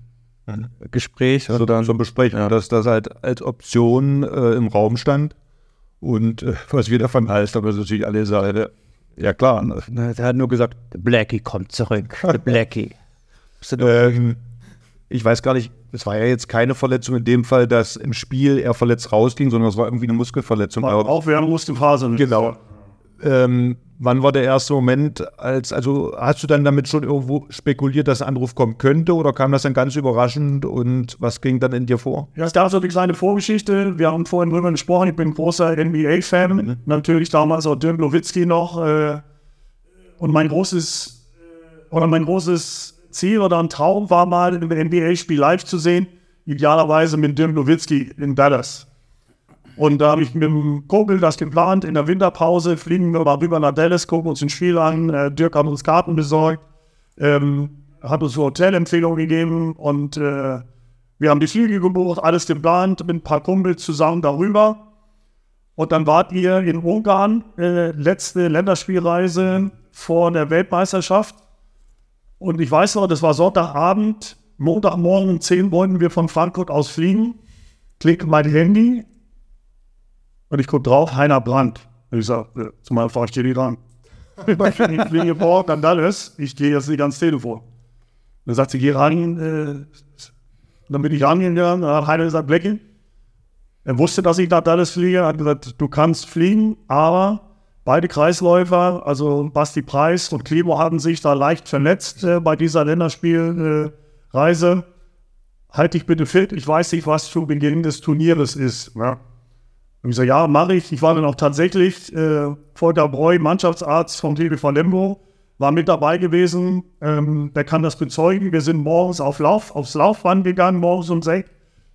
mhm. Gespräch. Also dann, zum Besprechen, ja. dass das halt als Option äh, im Raum stand. Und äh, was wir davon halten, aber natürlich alle sagen, ja klar. Ne? Der hat nur gesagt, Blackie kommt zurück, Blackie. ähm, ich weiß gar nicht, es war ja jetzt keine Verletzung in dem Fall, dass im Spiel er verletzt rausging, sondern es war irgendwie eine Muskelverletzung. War auch während Muskelphase. Genau. Ähm, wann war der erste Moment, als, also hast du dann damit schon irgendwo spekuliert, dass ein Anruf kommen könnte oder kam das dann ganz überraschend und was ging dann in dir vor? Ja, es gab so eine kleine Vorgeschichte. Wir haben vorhin drüber gesprochen, ich bin ein großer NBA-Fan, mhm. natürlich damals auch Dirk Nowitzki noch. Äh, und mein großes, oder mein großes Ziel oder ein Traum war mal, ein NBA-Spiel live zu sehen, idealerweise mit Dirk Nowitzki in Dallas. Und da habe ich mit dem Kumpel das geplant. In der Winterpause fliegen wir mal rüber nach Dallas, gucken uns ein Spiel an. Äh, Dirk hat uns Karten besorgt, ähm, hat uns Hotelempfehlungen gegeben und äh, wir haben die Flüge gebucht, alles geplant, mit ein paar Kumpels zusammen darüber. Und dann wart ihr in Ungarn, äh, letzte Länderspielreise vor der Weltmeisterschaft. Und ich weiß noch, das war Sonntagabend, Montagmorgen um 10 wollten wir von Frankfurt aus fliegen. Klicke mein Handy, und ich gucke drauf, Heiner Brandt. Und ich sage, ja, zumal fahre ich dir nicht an. ich fliege morgen an Dallas, ich gehe jetzt nicht ans Telefon. Dann sagt sie, geh ran. Äh, dann bin ich rangegangen, dann hat Heiner gesagt, Blackie. Er wusste, dass ich nach Dallas fliege, hat gesagt, du kannst fliegen, aber beide Kreisläufer, also Basti Preis und Klimo, hatten sich da leicht verletzt äh, bei dieser Länderspielreise. Äh, halt dich bitte fit, ich weiß nicht, was zu Beginn des Turnieres ist. Ja. Und ich so, ja, mache ich. Ich war dann auch tatsächlich äh, Volker Breu, Mannschaftsarzt vom TBV Lembo, war mit dabei gewesen. Ähm, der kann das bezeugen. Wir sind morgens auf Lauf, aufs Laufband gegangen, morgens um sechs,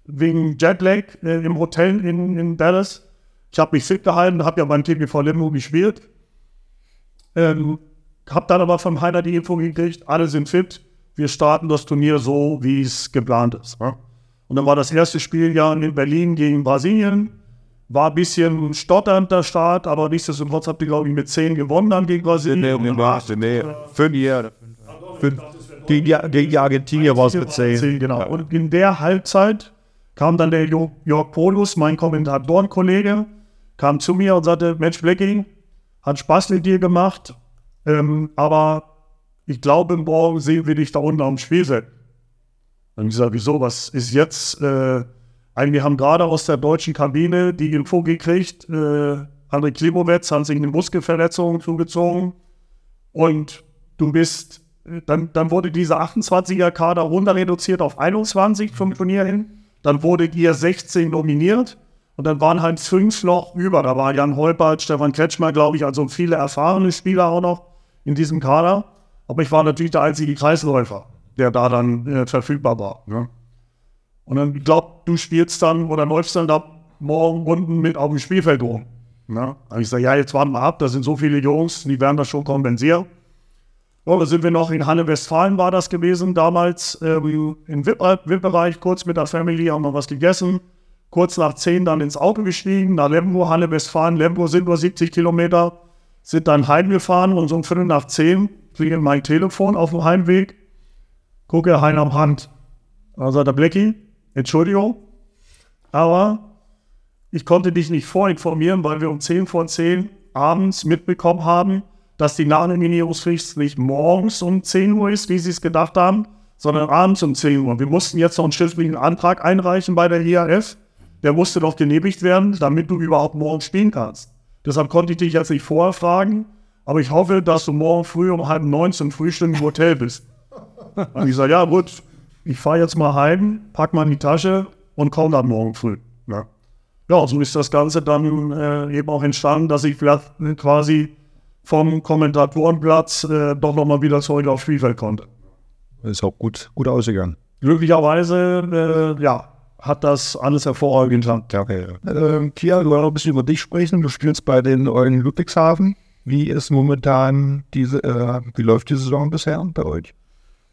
wegen Jetlag äh, im Hotel in, in Dallas. Ich habe mich fit gehalten, habe ja beim TBV Lembo gespielt. Ähm, habe dann aber vom Heiner die Info gekriegt, alle sind fit. Wir starten das Turnier so, wie es geplant ist. Ja? Und dann war das erste Spiel ja in Berlin gegen Brasilien. War ein bisschen stotternd der Start, aber nichtsdestotrotz habt ihr, glaube ich, mit 10 gewonnen dann gegen Brasilien. Nee, nee, nee, fünf Jahre. Gegen, gegen Argentinien war es mit 10. Genau. Ja. Und in der Halbzeit kam dann der Jörg Polus, mein Kommentatorenkollege, kam zu mir und sagte, Mensch, Blackie, hat Spaß mit dir gemacht, ähm, aber ich glaube, morgen sehen wir dich da unten am Spielfeld. Dann habe ich gesagt, wieso, was ist jetzt... Äh, wir haben gerade aus der deutschen Kabine die Info gekriegt, äh, André Klimowetz hat sich eine Muskelverletzung zugezogen und du bist, äh, dann, dann wurde dieser 28er-Kader runter reduziert auf 21 vom Turnier hin. Dann wurde ihr 16 nominiert und dann waren halt fünf noch über. Da war Jan Holpert, Stefan Kretschmer, glaube ich, also viele erfahrene Spieler auch noch in diesem Kader. Aber ich war natürlich der einzige Kreisläufer, der da dann äh, verfügbar war. Ne? Und dann glaubt, du spielst dann oder läufst dann da morgen unten mit auf dem Spielfeld rum. Na? Da ich sage, ja, jetzt warten wir ab, da sind so viele Jungs, die werden das schon kompensieren. Ja, da sind wir noch in Halle-Westfalen war das gewesen, damals äh, im VIP-Bereich, kurz mit der Family, haben wir was gegessen. Kurz nach 10 dann ins Auto gestiegen, nach Lemgo, Halle-Westfalen. Lemgo sind nur 70 Kilometer, sind dann heimgefahren und so um Viertel nach 10 klingelt mein Telefon auf dem Heimweg. Gucke, Hein am Hand. Sagt der Blackie, Entschuldigung, aber ich konnte dich nicht vorinformieren, weil wir um 10 vor 10 abends mitbekommen haben, dass die Nachnominierungsfrist nicht morgens um 10 Uhr ist, wie sie es gedacht haben, sondern abends um 10 Uhr. Wir mussten jetzt noch einen schriftlichen Antrag einreichen bei der IAF. Der musste doch genehmigt werden, damit du überhaupt morgen spielen kannst. Deshalb konnte ich dich jetzt nicht vorher fragen, aber ich hoffe, dass du morgen früh um halb neun zum Frühstück im Hotel bist. Und ich sage, ja gut, ich fahre jetzt mal heim, pack mal in die Tasche und komme dann morgen früh. Ja, ja so ist das Ganze dann äh, eben auch entstanden, dass ich vielleicht quasi vom Kommentatorenplatz äh, doch nochmal wieder zurück aufs Spielfeld konnte. Das ist auch gut, gut ausgegangen. Glücklicherweise, äh, ja, hat das alles hervorragend. Ja, okay. Äh, Kia, wir wollen ein bisschen über dich sprechen. Du spielst bei den Eulen Ludwigshafen. Wie ist momentan diese, äh, wie läuft die Saison bisher bei euch?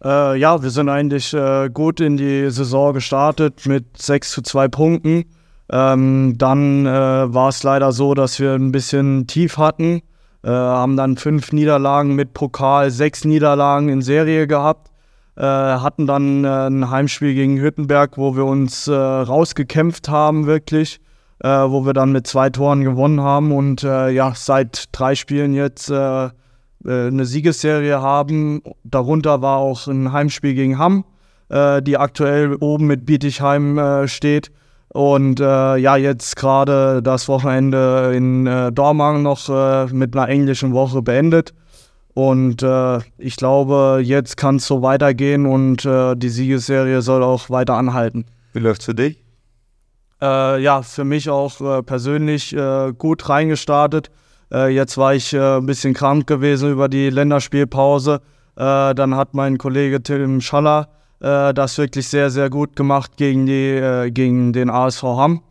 Äh, ja, wir sind eigentlich äh, gut in die Saison gestartet mit 6 zu 2 Punkten. Ähm, dann äh, war es leider so, dass wir ein bisschen tief hatten. Äh, haben dann fünf Niederlagen mit Pokal, sechs Niederlagen in Serie gehabt. Äh, hatten dann äh, ein Heimspiel gegen Hüttenberg, wo wir uns rausgekämpft haben, wirklich. wo wir dann mit zwei Toren gewonnen haben. Und ja, seit drei Spielen jetzt äh, eine Siegesserie haben. Darunter war auch ein Heimspiel gegen Hamm, äh, die aktuell oben mit Bietigheim äh, steht. Und äh, ja, jetzt gerade das Wochenende in äh, Dormagen noch äh, mit einer englischen Woche beendet. Und äh, ich glaube, jetzt kann es so weitergehen und äh, die Siegesserie soll auch weiter anhalten. Wie läuft's für dich? Äh, ja, für mich auch äh, persönlich äh, gut reingestartet. Äh, jetzt war ich ein bisschen krank gewesen über die Länderspielpause. Dann hat mein Kollege Tim Schaller das wirklich sehr, sehr gut gemacht gegen, die, gegen den ASV Hamm.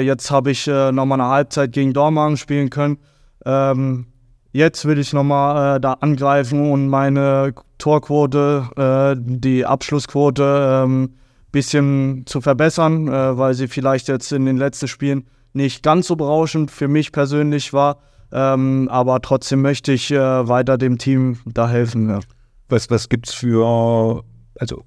Jetzt habe ich äh, nochmal eine Halbzeit gegen Dormagen spielen können. Ähm, jetzt will ich nochmal äh, da angreifen und meine Torquote, äh, die Abschlussquote, ähm, bisschen zu verbessern, äh, weil sie vielleicht jetzt in den letzten Spielen nicht ganz so berauschend für mich persönlich war. Ähm, aber trotzdem möchte ich äh, weiter dem Team da helfen. Ja. Was, was gibt's für, also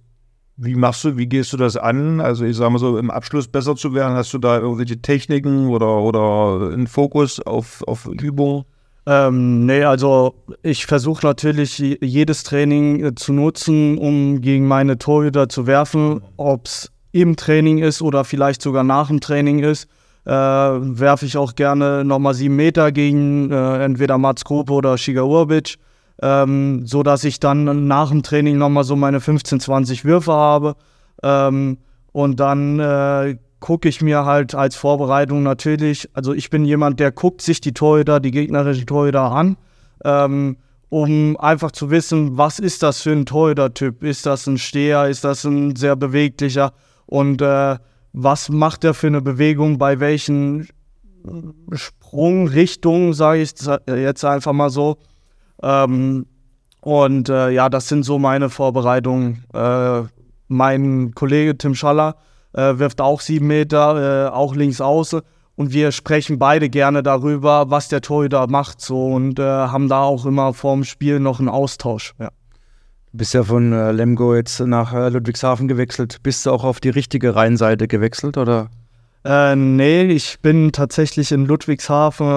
wie machst du, wie gehst du das an? Also ich sage mal so, im Abschluss besser zu werden, hast du da irgendwelche Techniken oder, oder einen Fokus auf, auf Übung? Ähm, nee, also ich versuche natürlich je- jedes Training äh, zu nutzen, um gegen meine Torhüter zu werfen, ob es im Training ist oder vielleicht sogar nach dem Training ist. Äh, werfe ich auch gerne nochmal sieben Meter gegen äh, entweder Mats Gruppe oder Shiga Urbic, ähm, so dass ich dann nach dem Training nochmal so meine 15, 20 Würfe habe. Ähm, und dann äh, gucke ich mir halt als Vorbereitung natürlich, also ich bin jemand, der guckt sich die Torhüter, die gegnerischen Torhüter an, ähm, um einfach zu wissen, was ist das für ein Torhüter-Typ? Ist das ein Steher? Ist das ein sehr beweglicher? Und äh, was macht er für eine Bewegung bei welchen Sprungrichtungen, sage ich jetzt einfach mal so. Ähm, und äh, ja, das sind so meine Vorbereitungen. Äh, mein Kollege Tim Schaller äh, wirft auch sieben Meter, äh, auch links außen. Und wir sprechen beide gerne darüber, was der Torhüter macht. So und äh, haben da auch immer vorm Spiel noch einen Austausch. Ja. Du bist ja von äh, Lemgo jetzt nach äh, Ludwigshafen gewechselt. Bist du auch auf die richtige Rheinseite gewechselt oder? Äh, nee, ich bin tatsächlich in Ludwigshafen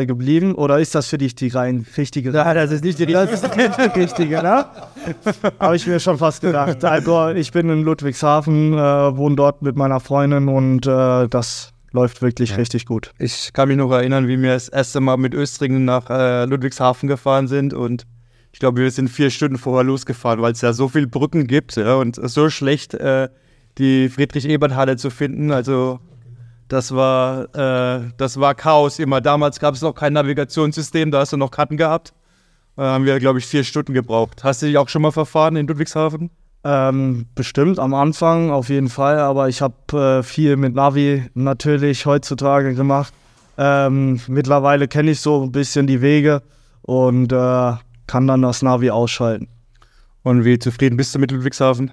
äh, geblieben. Oder ist das für dich die rein richtige? Ja, das ist nicht die Das ist die richtige, ne? Habe ich mir schon fast gedacht. Also, ich bin in Ludwigshafen, äh, wohne dort mit meiner Freundin und äh, das läuft wirklich richtig gut. Ich kann mich noch erinnern, wie wir das erste Mal mit Östringen nach äh, Ludwigshafen gefahren sind und ich glaube, wir sind vier Stunden vorher losgefahren, weil es ja so viele Brücken gibt ja, und so schlecht äh, die Friedrich-Ebert-Halle zu finden. Also das war, äh, das war Chaos immer. Damals gab es noch kein Navigationssystem, da hast du noch Karten gehabt. Da haben wir, glaube ich, vier Stunden gebraucht. Hast du dich auch schon mal verfahren in Ludwigshafen? Ähm, bestimmt am Anfang auf jeden Fall, aber ich habe äh, viel mit Navi natürlich heutzutage gemacht. Ähm, mittlerweile kenne ich so ein bisschen die Wege und äh, kann dann das Navi ausschalten. Und wie zufrieden bist du mit Ludwigshafen?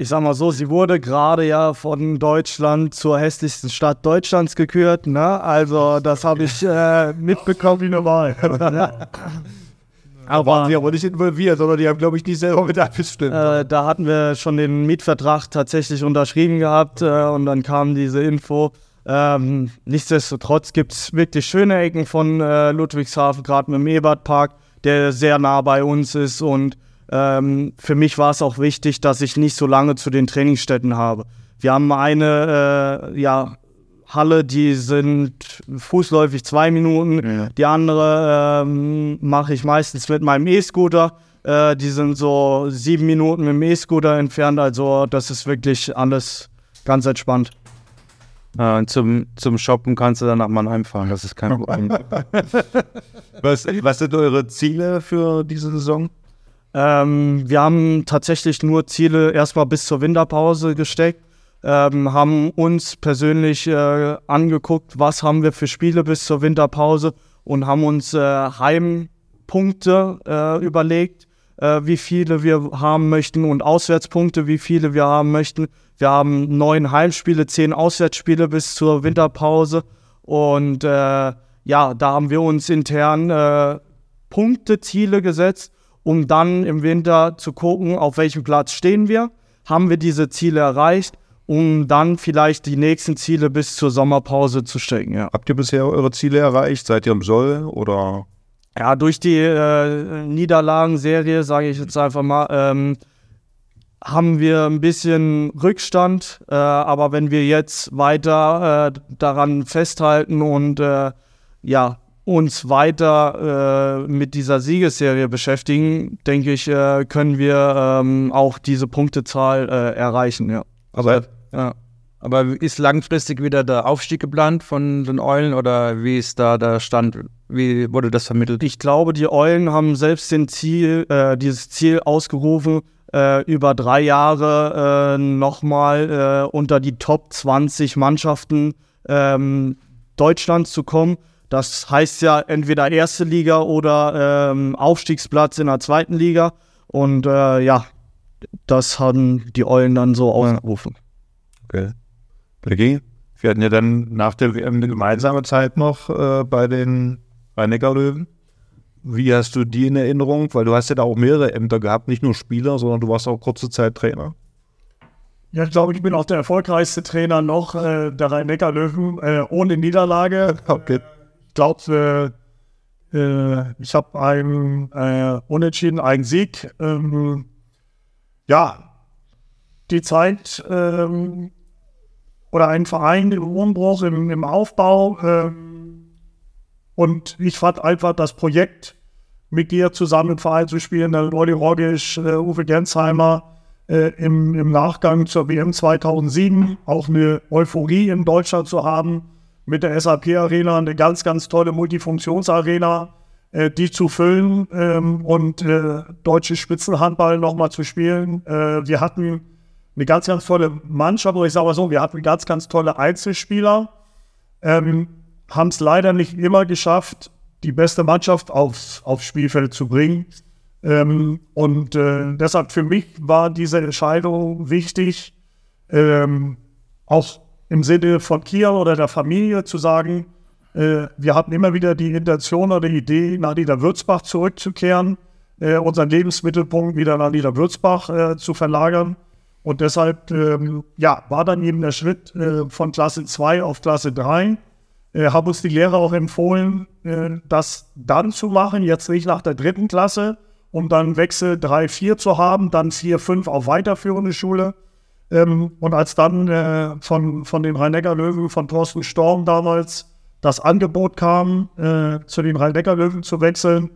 Ich sag mal so, sie wurde gerade ja von Deutschland zur hässlichsten Stadt Deutschlands gekürt, ne? Also das habe ich äh, mitbekommen wie normal. Aber waren sie aber nicht involviert, sondern die haben, glaube ich, nicht selber mit abgestimmt. Äh, da hatten wir schon den Mietvertrag tatsächlich unterschrieben gehabt äh, und dann kam diese Info. Ähm, nichtsdestotrotz gibt es wirklich schöne Ecken von äh, Ludwigshafen, gerade mit dem Ebertpark, der sehr nah bei uns ist. Und ähm, für mich war es auch wichtig, dass ich nicht so lange zu den Trainingsstätten habe. Wir haben eine äh, ja, Halle, die sind fußläufig zwei Minuten. Die andere ähm, mache ich meistens mit meinem E-Scooter. Äh, die sind so sieben Minuten mit dem E-Scooter entfernt. Also das ist wirklich alles ganz entspannt. Äh, zum, zum Shoppen kannst du dann nach Mannheim fahren, das ist kein Problem. Was, was sind eure Ziele für diese Saison? Ähm, wir haben tatsächlich nur Ziele erstmal bis zur Winterpause gesteckt. Ähm, haben uns persönlich äh, angeguckt, was haben wir für Spiele bis zur Winterpause und haben uns äh, Heimpunkte äh, überlegt, äh, wie viele wir haben möchten und Auswärtspunkte, wie viele wir haben möchten. Wir haben neun Heimspiele, zehn Auswärtsspiele bis zur Winterpause und äh, ja, da haben wir uns intern äh, Punkteziele gesetzt, um dann im Winter zu gucken, auf welchem Platz stehen wir, haben wir diese Ziele erreicht, um dann vielleicht die nächsten Ziele bis zur Sommerpause zu stecken. Ja, Habt ihr bisher eure Ziele erreicht? Seid ihr im Soll oder? ja durch die äh, Niederlagenserie, sage ich jetzt einfach mal, ähm, haben wir ein bisschen Rückstand, äh, aber wenn wir jetzt weiter äh, daran festhalten und äh, ja, uns weiter äh, mit dieser Siegesserie beschäftigen, denke ich, äh, können wir ähm, auch diese Punktezahl äh, erreichen. Ja. Aber, ja. aber ist langfristig wieder der Aufstieg geplant von den Eulen oder wie ist da der Stand? Wie wurde das vermittelt? Ich glaube, die Eulen haben selbst Ziel, dieses Ziel ausgerufen, äh, über drei Jahre äh, nochmal äh, unter die Top 20 Mannschaften ähm, Deutschlands zu kommen. Das heißt ja entweder erste Liga oder ähm, Aufstiegsplatz in der zweiten Liga. Und äh, ja, das haben die Eulen dann so ausgerufen. Okay. Becky, wir hatten ja dann nach der WM eine gemeinsame Zeit noch äh, bei den Rhein-Neckar-Löwen. Wie hast du die in Erinnerung? Weil du hast ja da auch mehrere Ämter gehabt, nicht nur Spieler, sondern du warst auch kurze Zeit Trainer. Ja, ich glaube, ich bin auch der erfolgreichste Trainer noch äh, der Rhein-Neckar-Löwen äh, ohne Niederlage. Okay. Ich glaube, äh, ich habe einen äh, Unentschieden, einen Sieg. Ähm, ja, die Zeit ähm, oder ein Verein im Umbruch, im, im Aufbau. Ähm, und ich fand einfach das Projekt mit dir zusammen im Verein zu spielen, der Olli Rogisch, äh, Uwe Gensheimer äh, im, im Nachgang zur WM 2007, auch eine Euphorie in Deutschland zu haben, mit der SAP Arena, eine ganz, ganz tolle Multifunktionsarena, äh, die zu füllen ähm, und äh, deutsche Spitzenhandball nochmal zu spielen. Äh, wir hatten eine ganz, ganz tolle Mannschaft, oder ich sage mal so, wir hatten ganz, ganz tolle Einzelspieler, ähm, haben es leider nicht immer geschafft, die beste Mannschaft aufs, aufs Spielfeld zu bringen. Ähm, und äh, deshalb für mich war diese Entscheidung wichtig, ähm, auch im Sinne von Kiel oder der Familie zu sagen, äh, wir hatten immer wieder die Intention oder die Idee, nach Niederwürzbach zurückzukehren, äh, unseren Lebensmittelpunkt wieder nach Niederwürzbach äh, zu verlagern. Und deshalb ähm, ja, war dann eben der Schritt äh, von Klasse 2 auf Klasse 3 äh, haben uns die Lehrer auch empfohlen, äh, das dann zu machen, jetzt nicht nach der dritten Klasse, um dann Wechsel 3, 4 zu haben, dann 4, 5 auf weiterführende Schule. Ähm, und als dann äh, von, von den Rhein-Neckar-Löwen, von Thorsten Storm damals, das Angebot kam, äh, zu den Rhein-Neckar-Löwen zu wechseln,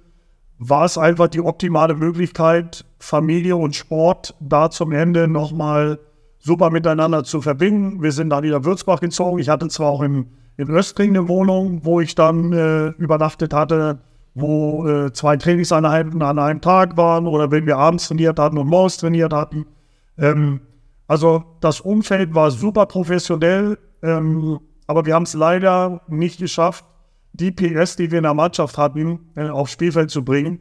war es einfach die optimale Möglichkeit, Familie und Sport da zum Ende nochmal super miteinander zu verbinden. Wir sind dann wieder Würzbach gezogen. Ich hatte zwar auch im in Östring eine Wohnung, wo ich dann äh, übernachtet hatte, wo äh, zwei Trainingseinheiten an einem Tag waren oder wenn wir abends trainiert hatten und morgens trainiert hatten. Ähm, also das Umfeld war super professionell, ähm, aber wir haben es leider nicht geschafft, die PS, die wir in der Mannschaft hatten, äh, aufs Spielfeld zu bringen.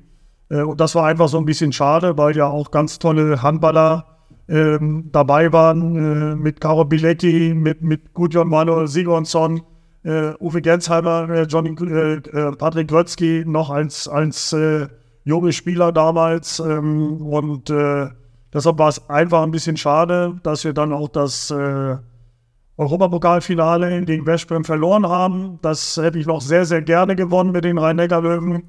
Äh, und das war einfach so ein bisschen schade, weil ja auch ganz tolle Handballer ähm, dabei waren, äh, mit Caro Biletti, mit, mit Gudjon Manuel Sigurdsson, äh, Uwe Gensheimer, äh, Johnny, äh, äh, Patrick Grötzky noch als, als äh, junge Spieler damals. Ähm, und deshalb war es einfach ein bisschen schade, dass wir dann auch das äh, Europapokalfinale gegen Westbrem verloren haben. Das hätte ich noch sehr, sehr gerne gewonnen mit den Rhein-Neckar-Löwen,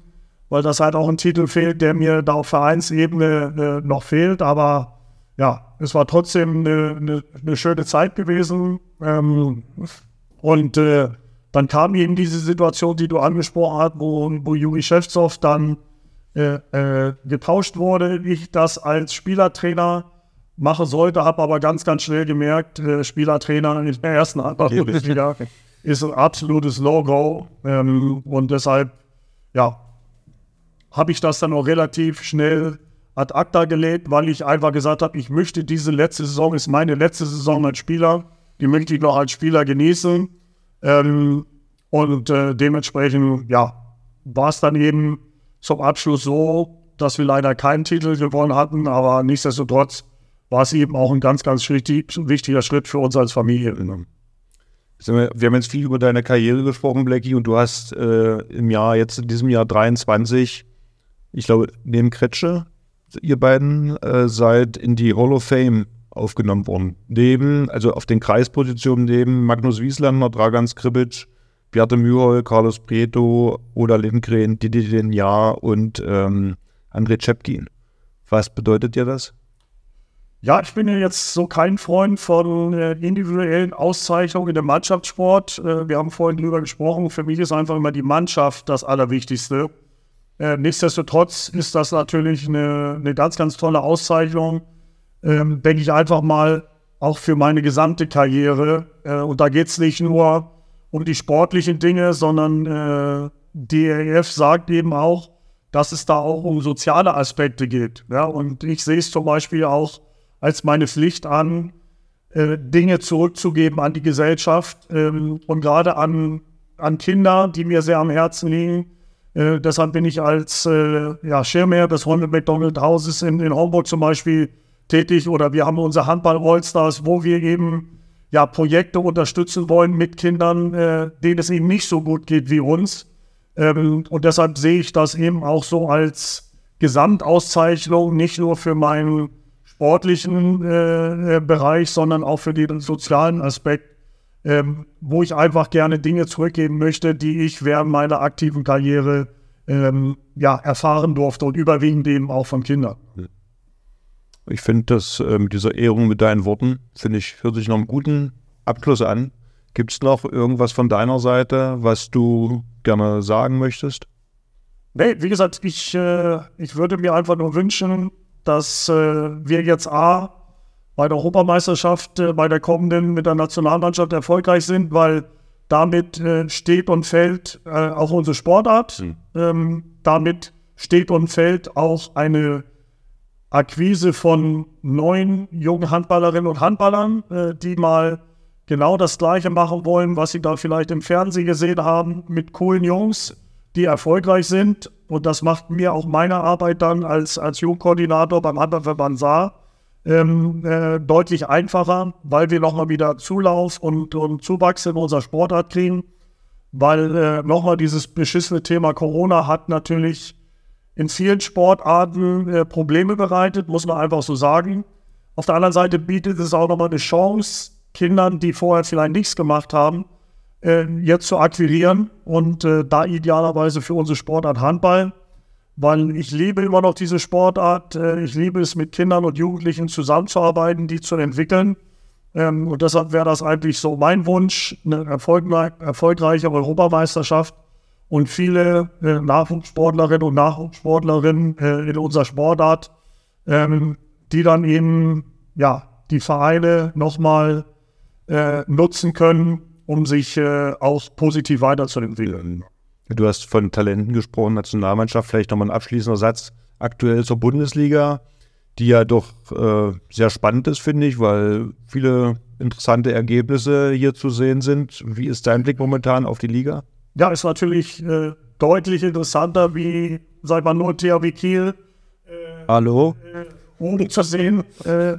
weil das halt auch ein Titel fehlt, der mir da auf Vereinsebene äh, noch fehlt. Aber ja, es war trotzdem eine, eine, eine schöne Zeit gewesen. Ähm, und äh, dann kam eben diese Situation, die du angesprochen hast, wo, wo Juri Schewtsov dann äh, äh, getauscht wurde. Ich das als Spielertrainer machen sollte, habe aber ganz, ganz schnell gemerkt, äh, Spielertrainer in der ersten Bundesliga ist ein absolutes No-Go. Ähm, und deshalb, ja, habe ich das dann auch relativ schnell ad acta gelegt, weil ich einfach gesagt habe, ich möchte diese letzte Saison, ist meine letzte Saison als Spieler, die möchte ich noch als Spieler genießen. Ähm, und äh, dementsprechend, ja, war es dann eben zum Abschluss so, dass wir leider keinen Titel gewonnen hatten, aber nichtsdestotrotz war es eben auch ein ganz, ganz wichtiger Schritt für uns als Familie. Wir haben jetzt viel über deine Karriere gesprochen, Blackie, und du hast äh, im Jahr, jetzt in diesem Jahr 23, ich glaube, neben Kretsche, ihr beiden äh, seid in die Hall of Fame aufgenommen worden. Neben, also auf den Kreispositionen neben Magnus Wieslander, Dragan Skribic, Beate Mühol, Carlos Prieto, Oda Lindgren, Didi Denjar und ähm, André Czepkin. Was bedeutet dir das? Ja, ich bin ja jetzt so kein Freund von äh, individuellen Auszeichnungen in dem Mannschaftssport. Äh, wir haben vorhin drüber gesprochen. Für mich ist einfach immer die Mannschaft das Allerwichtigste. Äh, nichtsdestotrotz ist das natürlich eine, eine ganz, ganz tolle Auszeichnung. Ähm, denke ich einfach mal auch für meine gesamte Karriere. Und da geht es nicht nur um die sportlichen Dinge, sondern äh, DEF sagt eben auch, dass es da auch um soziale Aspekte geht. Ja? Und ich sehe es zum Beispiel auch als meine Pflicht an, äh, Dinge zurückzugeben an die Gesellschaft ähm, und gerade an, an Kinder, die mir sehr am Herzen liegen. Äh, deshalb bin ich als äh, ja, Schirmherr des Ronald McDonald Hauses in, in Homburg zum Beispiel tätig oder wir haben unser Handball Allstars, wo wir eben ja, Projekte unterstützen wollen mit Kindern, äh, denen es eben nicht so gut geht wie uns. Ähm, und deshalb sehe ich das eben auch so als Gesamtauszeichnung, nicht nur für meinen sportlichen äh, äh, Bereich, sondern auch für den sozialen Aspekt, ähm, wo ich einfach gerne Dinge zurückgeben möchte, die ich während meiner aktiven Karriere ähm, ja, erfahren durfte und überwiegend eben auch von Kindern. Ich finde das äh, mit dieser Ehrung mit deinen Worten, finde ich, hört sich noch einen guten Abschluss an. Gibt es noch irgendwas von deiner Seite, was du gerne sagen möchtest? Nee, wie gesagt, ich, äh, ich würde mir einfach nur wünschen, dass äh, wir jetzt A, bei der Europameisterschaft, äh, bei der kommenden mit der Nationalmannschaft erfolgreich sind, weil damit äh, steht und fällt äh, auch unsere Sportart. Mhm. Ähm, damit steht und fällt auch eine Akquise von neuen jungen Handballerinnen und Handballern, äh, die mal genau das Gleiche machen wollen, was sie da vielleicht im Fernsehen gesehen haben, mit coolen Jungs, die erfolgreich sind und das macht mir auch meine Arbeit dann als, als Jugendkoordinator beim Handballverband Saar ähm, äh, deutlich einfacher, weil wir nochmal wieder Zulauf und, und Zuwachs in unserer Sportart kriegen. Weil äh, nochmal dieses beschissene Thema Corona hat natürlich in vielen Sportarten äh, Probleme bereitet, muss man einfach so sagen. Auf der anderen Seite bietet es auch nochmal eine Chance, Kindern, die vorher vielleicht nichts gemacht haben, äh, jetzt zu akquirieren und äh, da idealerweise für unsere Sportart Handball, weil ich liebe immer noch diese Sportart. Äh, ich liebe es, mit Kindern und Jugendlichen zusammenzuarbeiten, die zu entwickeln. Ähm, und deshalb wäre das eigentlich so mein Wunsch, eine erfolgreiche Europameisterschaft und viele äh, Nachwuchssportlerinnen und Nachwuchssportlerinnen äh, in unserer Sportart, ähm, die dann eben ja, die Vereine nochmal äh, nutzen können, um sich äh, auch positiv weiterzuentwickeln. Du hast von Talenten gesprochen, Nationalmannschaft, vielleicht nochmal ein abschließender Satz aktuell zur Bundesliga, die ja doch äh, sehr spannend ist, finde ich, weil viele interessante Ergebnisse hier zu sehen sind. Wie ist dein Blick momentan auf die Liga? Ja, ist natürlich äh, deutlich interessanter wie, sag mal, nur THW Kiel. Äh, Hallo? Äh, oben zu sehen. Äh,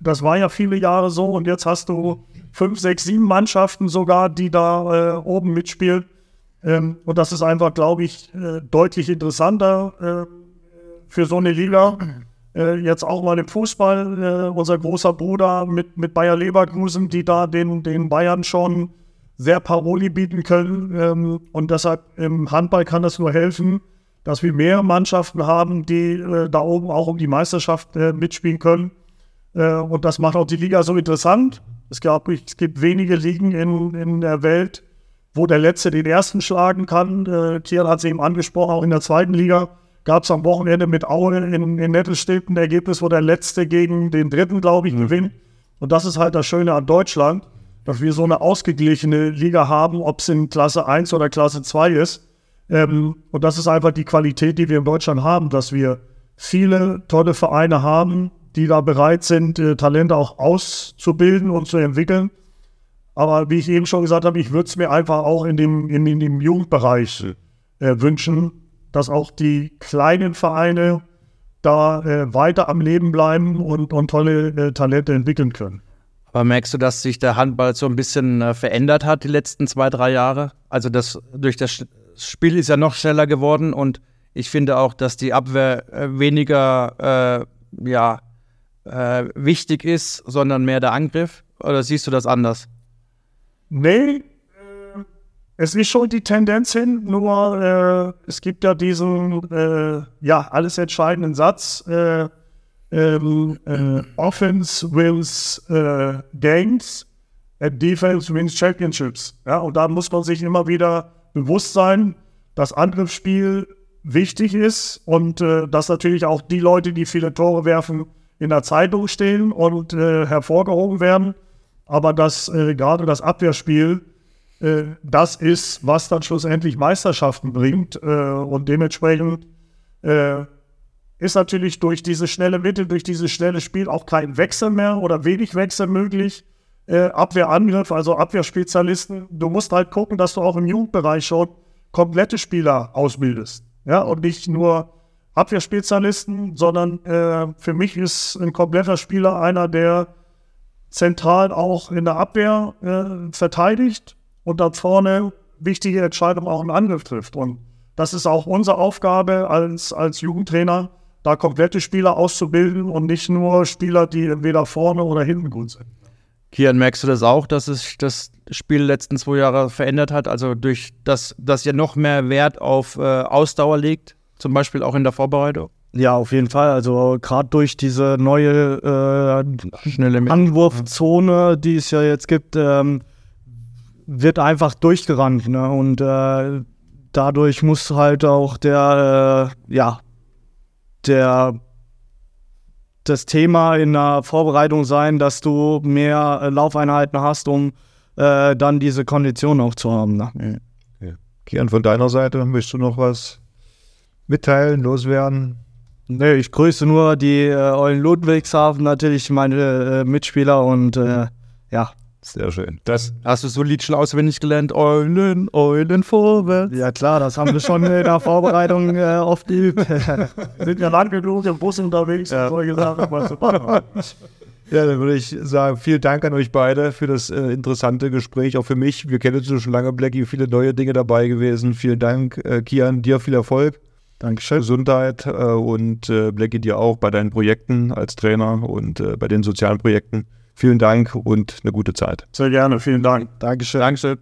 das war ja viele Jahre so und jetzt hast du fünf, sechs, sieben Mannschaften sogar, die da äh, oben mitspielen. Ähm, und das ist einfach, glaube ich, äh, deutlich interessanter für so eine Liga. Jetzt auch mal im Fußball, unser großer Bruder mit, mit Bayer Leverkusen, die da den, den Bayern schon sehr Paroli bieten können. Ähm, und deshalb im Handball kann das nur helfen, dass wir mehr Mannschaften haben, die äh, da oben auch um die Meisterschaft mitspielen können. und das macht auch die Liga so interessant. Es, gab, es gibt wenige Ligen in, in der Welt, wo der Letzte den Ersten schlagen kann. Äh, Kiel hat es eben angesprochen, auch in der zweiten Liga gab es am Wochenende mit Aue in, in Nettelstedt ein Ergebnis, wo der Letzte gegen den Dritten, glaube ich, mhm. gewinnt. Und das ist halt das Schöne an Deutschland, dass wir so eine ausgeglichene Liga haben, ob es in Klasse 1 oder Klasse 2 ist. Ähm, und das ist einfach die Qualität, die wir in Deutschland haben, dass wir viele tolle Vereine haben, die da bereit sind, äh, Talente auch auszubilden und zu entwickeln. Aber wie ich eben schon gesagt habe, ich würde es mir einfach auch in dem, in, in dem Jugendbereich äh, wünschen, dass auch die kleinen Vereine da äh, weiter am Leben bleiben und, und tolle äh, Talente entwickeln können. Aber merkst du, dass sich der Handball so ein bisschen äh, verändert hat die letzten zwei, drei Jahre? Also das durch das Spiel ist ja noch schneller geworden und ich finde auch, dass die Abwehr äh, weniger äh, ja, äh, wichtig ist, sondern mehr der Angriff? Oder siehst du das anders? Nee, äh, es ist schon die Tendenz hin, nur äh, es gibt ja diesen äh, ja alles entscheidenden Satz. Äh, ähm, äh, Offense wins äh, games and Defense wins championships. Ja, und da muss man sich immer wieder bewusst sein, dass Angriffsspiel wichtig ist und äh, dass natürlich auch die Leute, die viele Tore werfen, in der Zeitung stehen und äh, hervorgehoben werden. Aber dass äh, gerade das Abwehrspiel äh, das ist, was dann schlussendlich Meisterschaften bringt. Äh, und dementsprechend äh, ist natürlich durch diese schnelle Mitte, durch dieses schnelle Spiel auch kein Wechsel mehr oder wenig Wechsel möglich. Äh, Abwehrangriff, also Abwehrspezialisten. Du musst halt gucken, dass du auch im Jugendbereich schon komplette Spieler ausbildest. Ja, und nicht nur Abwehrspezialisten, sondern äh, für mich ist ein kompletter Spieler einer, der zentral auch in der Abwehr äh, verteidigt und dann vorne wichtige Entscheidungen auch im Angriff trifft. Und das ist auch unsere Aufgabe als, als Jugendtrainer, da komplette Spieler auszubilden und nicht nur Spieler, die entweder vorne oder hinten gut sind. Kian, merkst du das auch, dass sich das Spiel letzten zwei Jahre verändert hat? Also durch das, dass ihr noch mehr Wert auf äh, Ausdauer legt, zum Beispiel auch in der Vorbereitung? Ja, auf jeden Fall. Also gerade durch diese neue äh, Schnelle Anwurfzone, die es ja jetzt gibt, ähm, wird einfach durchgerannt. Ne? Und äh, dadurch muss halt auch der, äh, ja, der das Thema in der Vorbereitung sein, dass du mehr äh, Laufeinheiten hast, um äh, dann diese Kondition auch zu haben. Ne? Ja. Kian, von deiner Seite, möchtest du noch was mitteilen, loswerden? Nee, ich grüße nur die äh, Eulen Ludwigshafen, natürlich meine äh, Mitspieler und äh, ja, sehr schön. Das hast du so Lied schon auswendig gelernt. Eulen, Eulen vorwärts. Ja klar, das haben wir schon in der Vorbereitung äh, oft geübt. Sind ja lang genug im Bus unterwegs, ja. solche Sachen mal zu machen. Ja, dann würde ich sagen, vielen Dank an euch beide für das äh, interessante Gespräch, auch für mich. Wir kennen uns schon lange, Blackie, viele neue Dinge dabei gewesen. Vielen Dank, äh, Kian, dir viel Erfolg. Dankeschön. Gesundheit äh, und äh, Blackie dir auch bei deinen Projekten als Trainer und äh, bei den sozialen Projekten. Vielen Dank und eine gute Zeit. Sehr gerne, vielen Dank. Dankeschön. Dankeschön.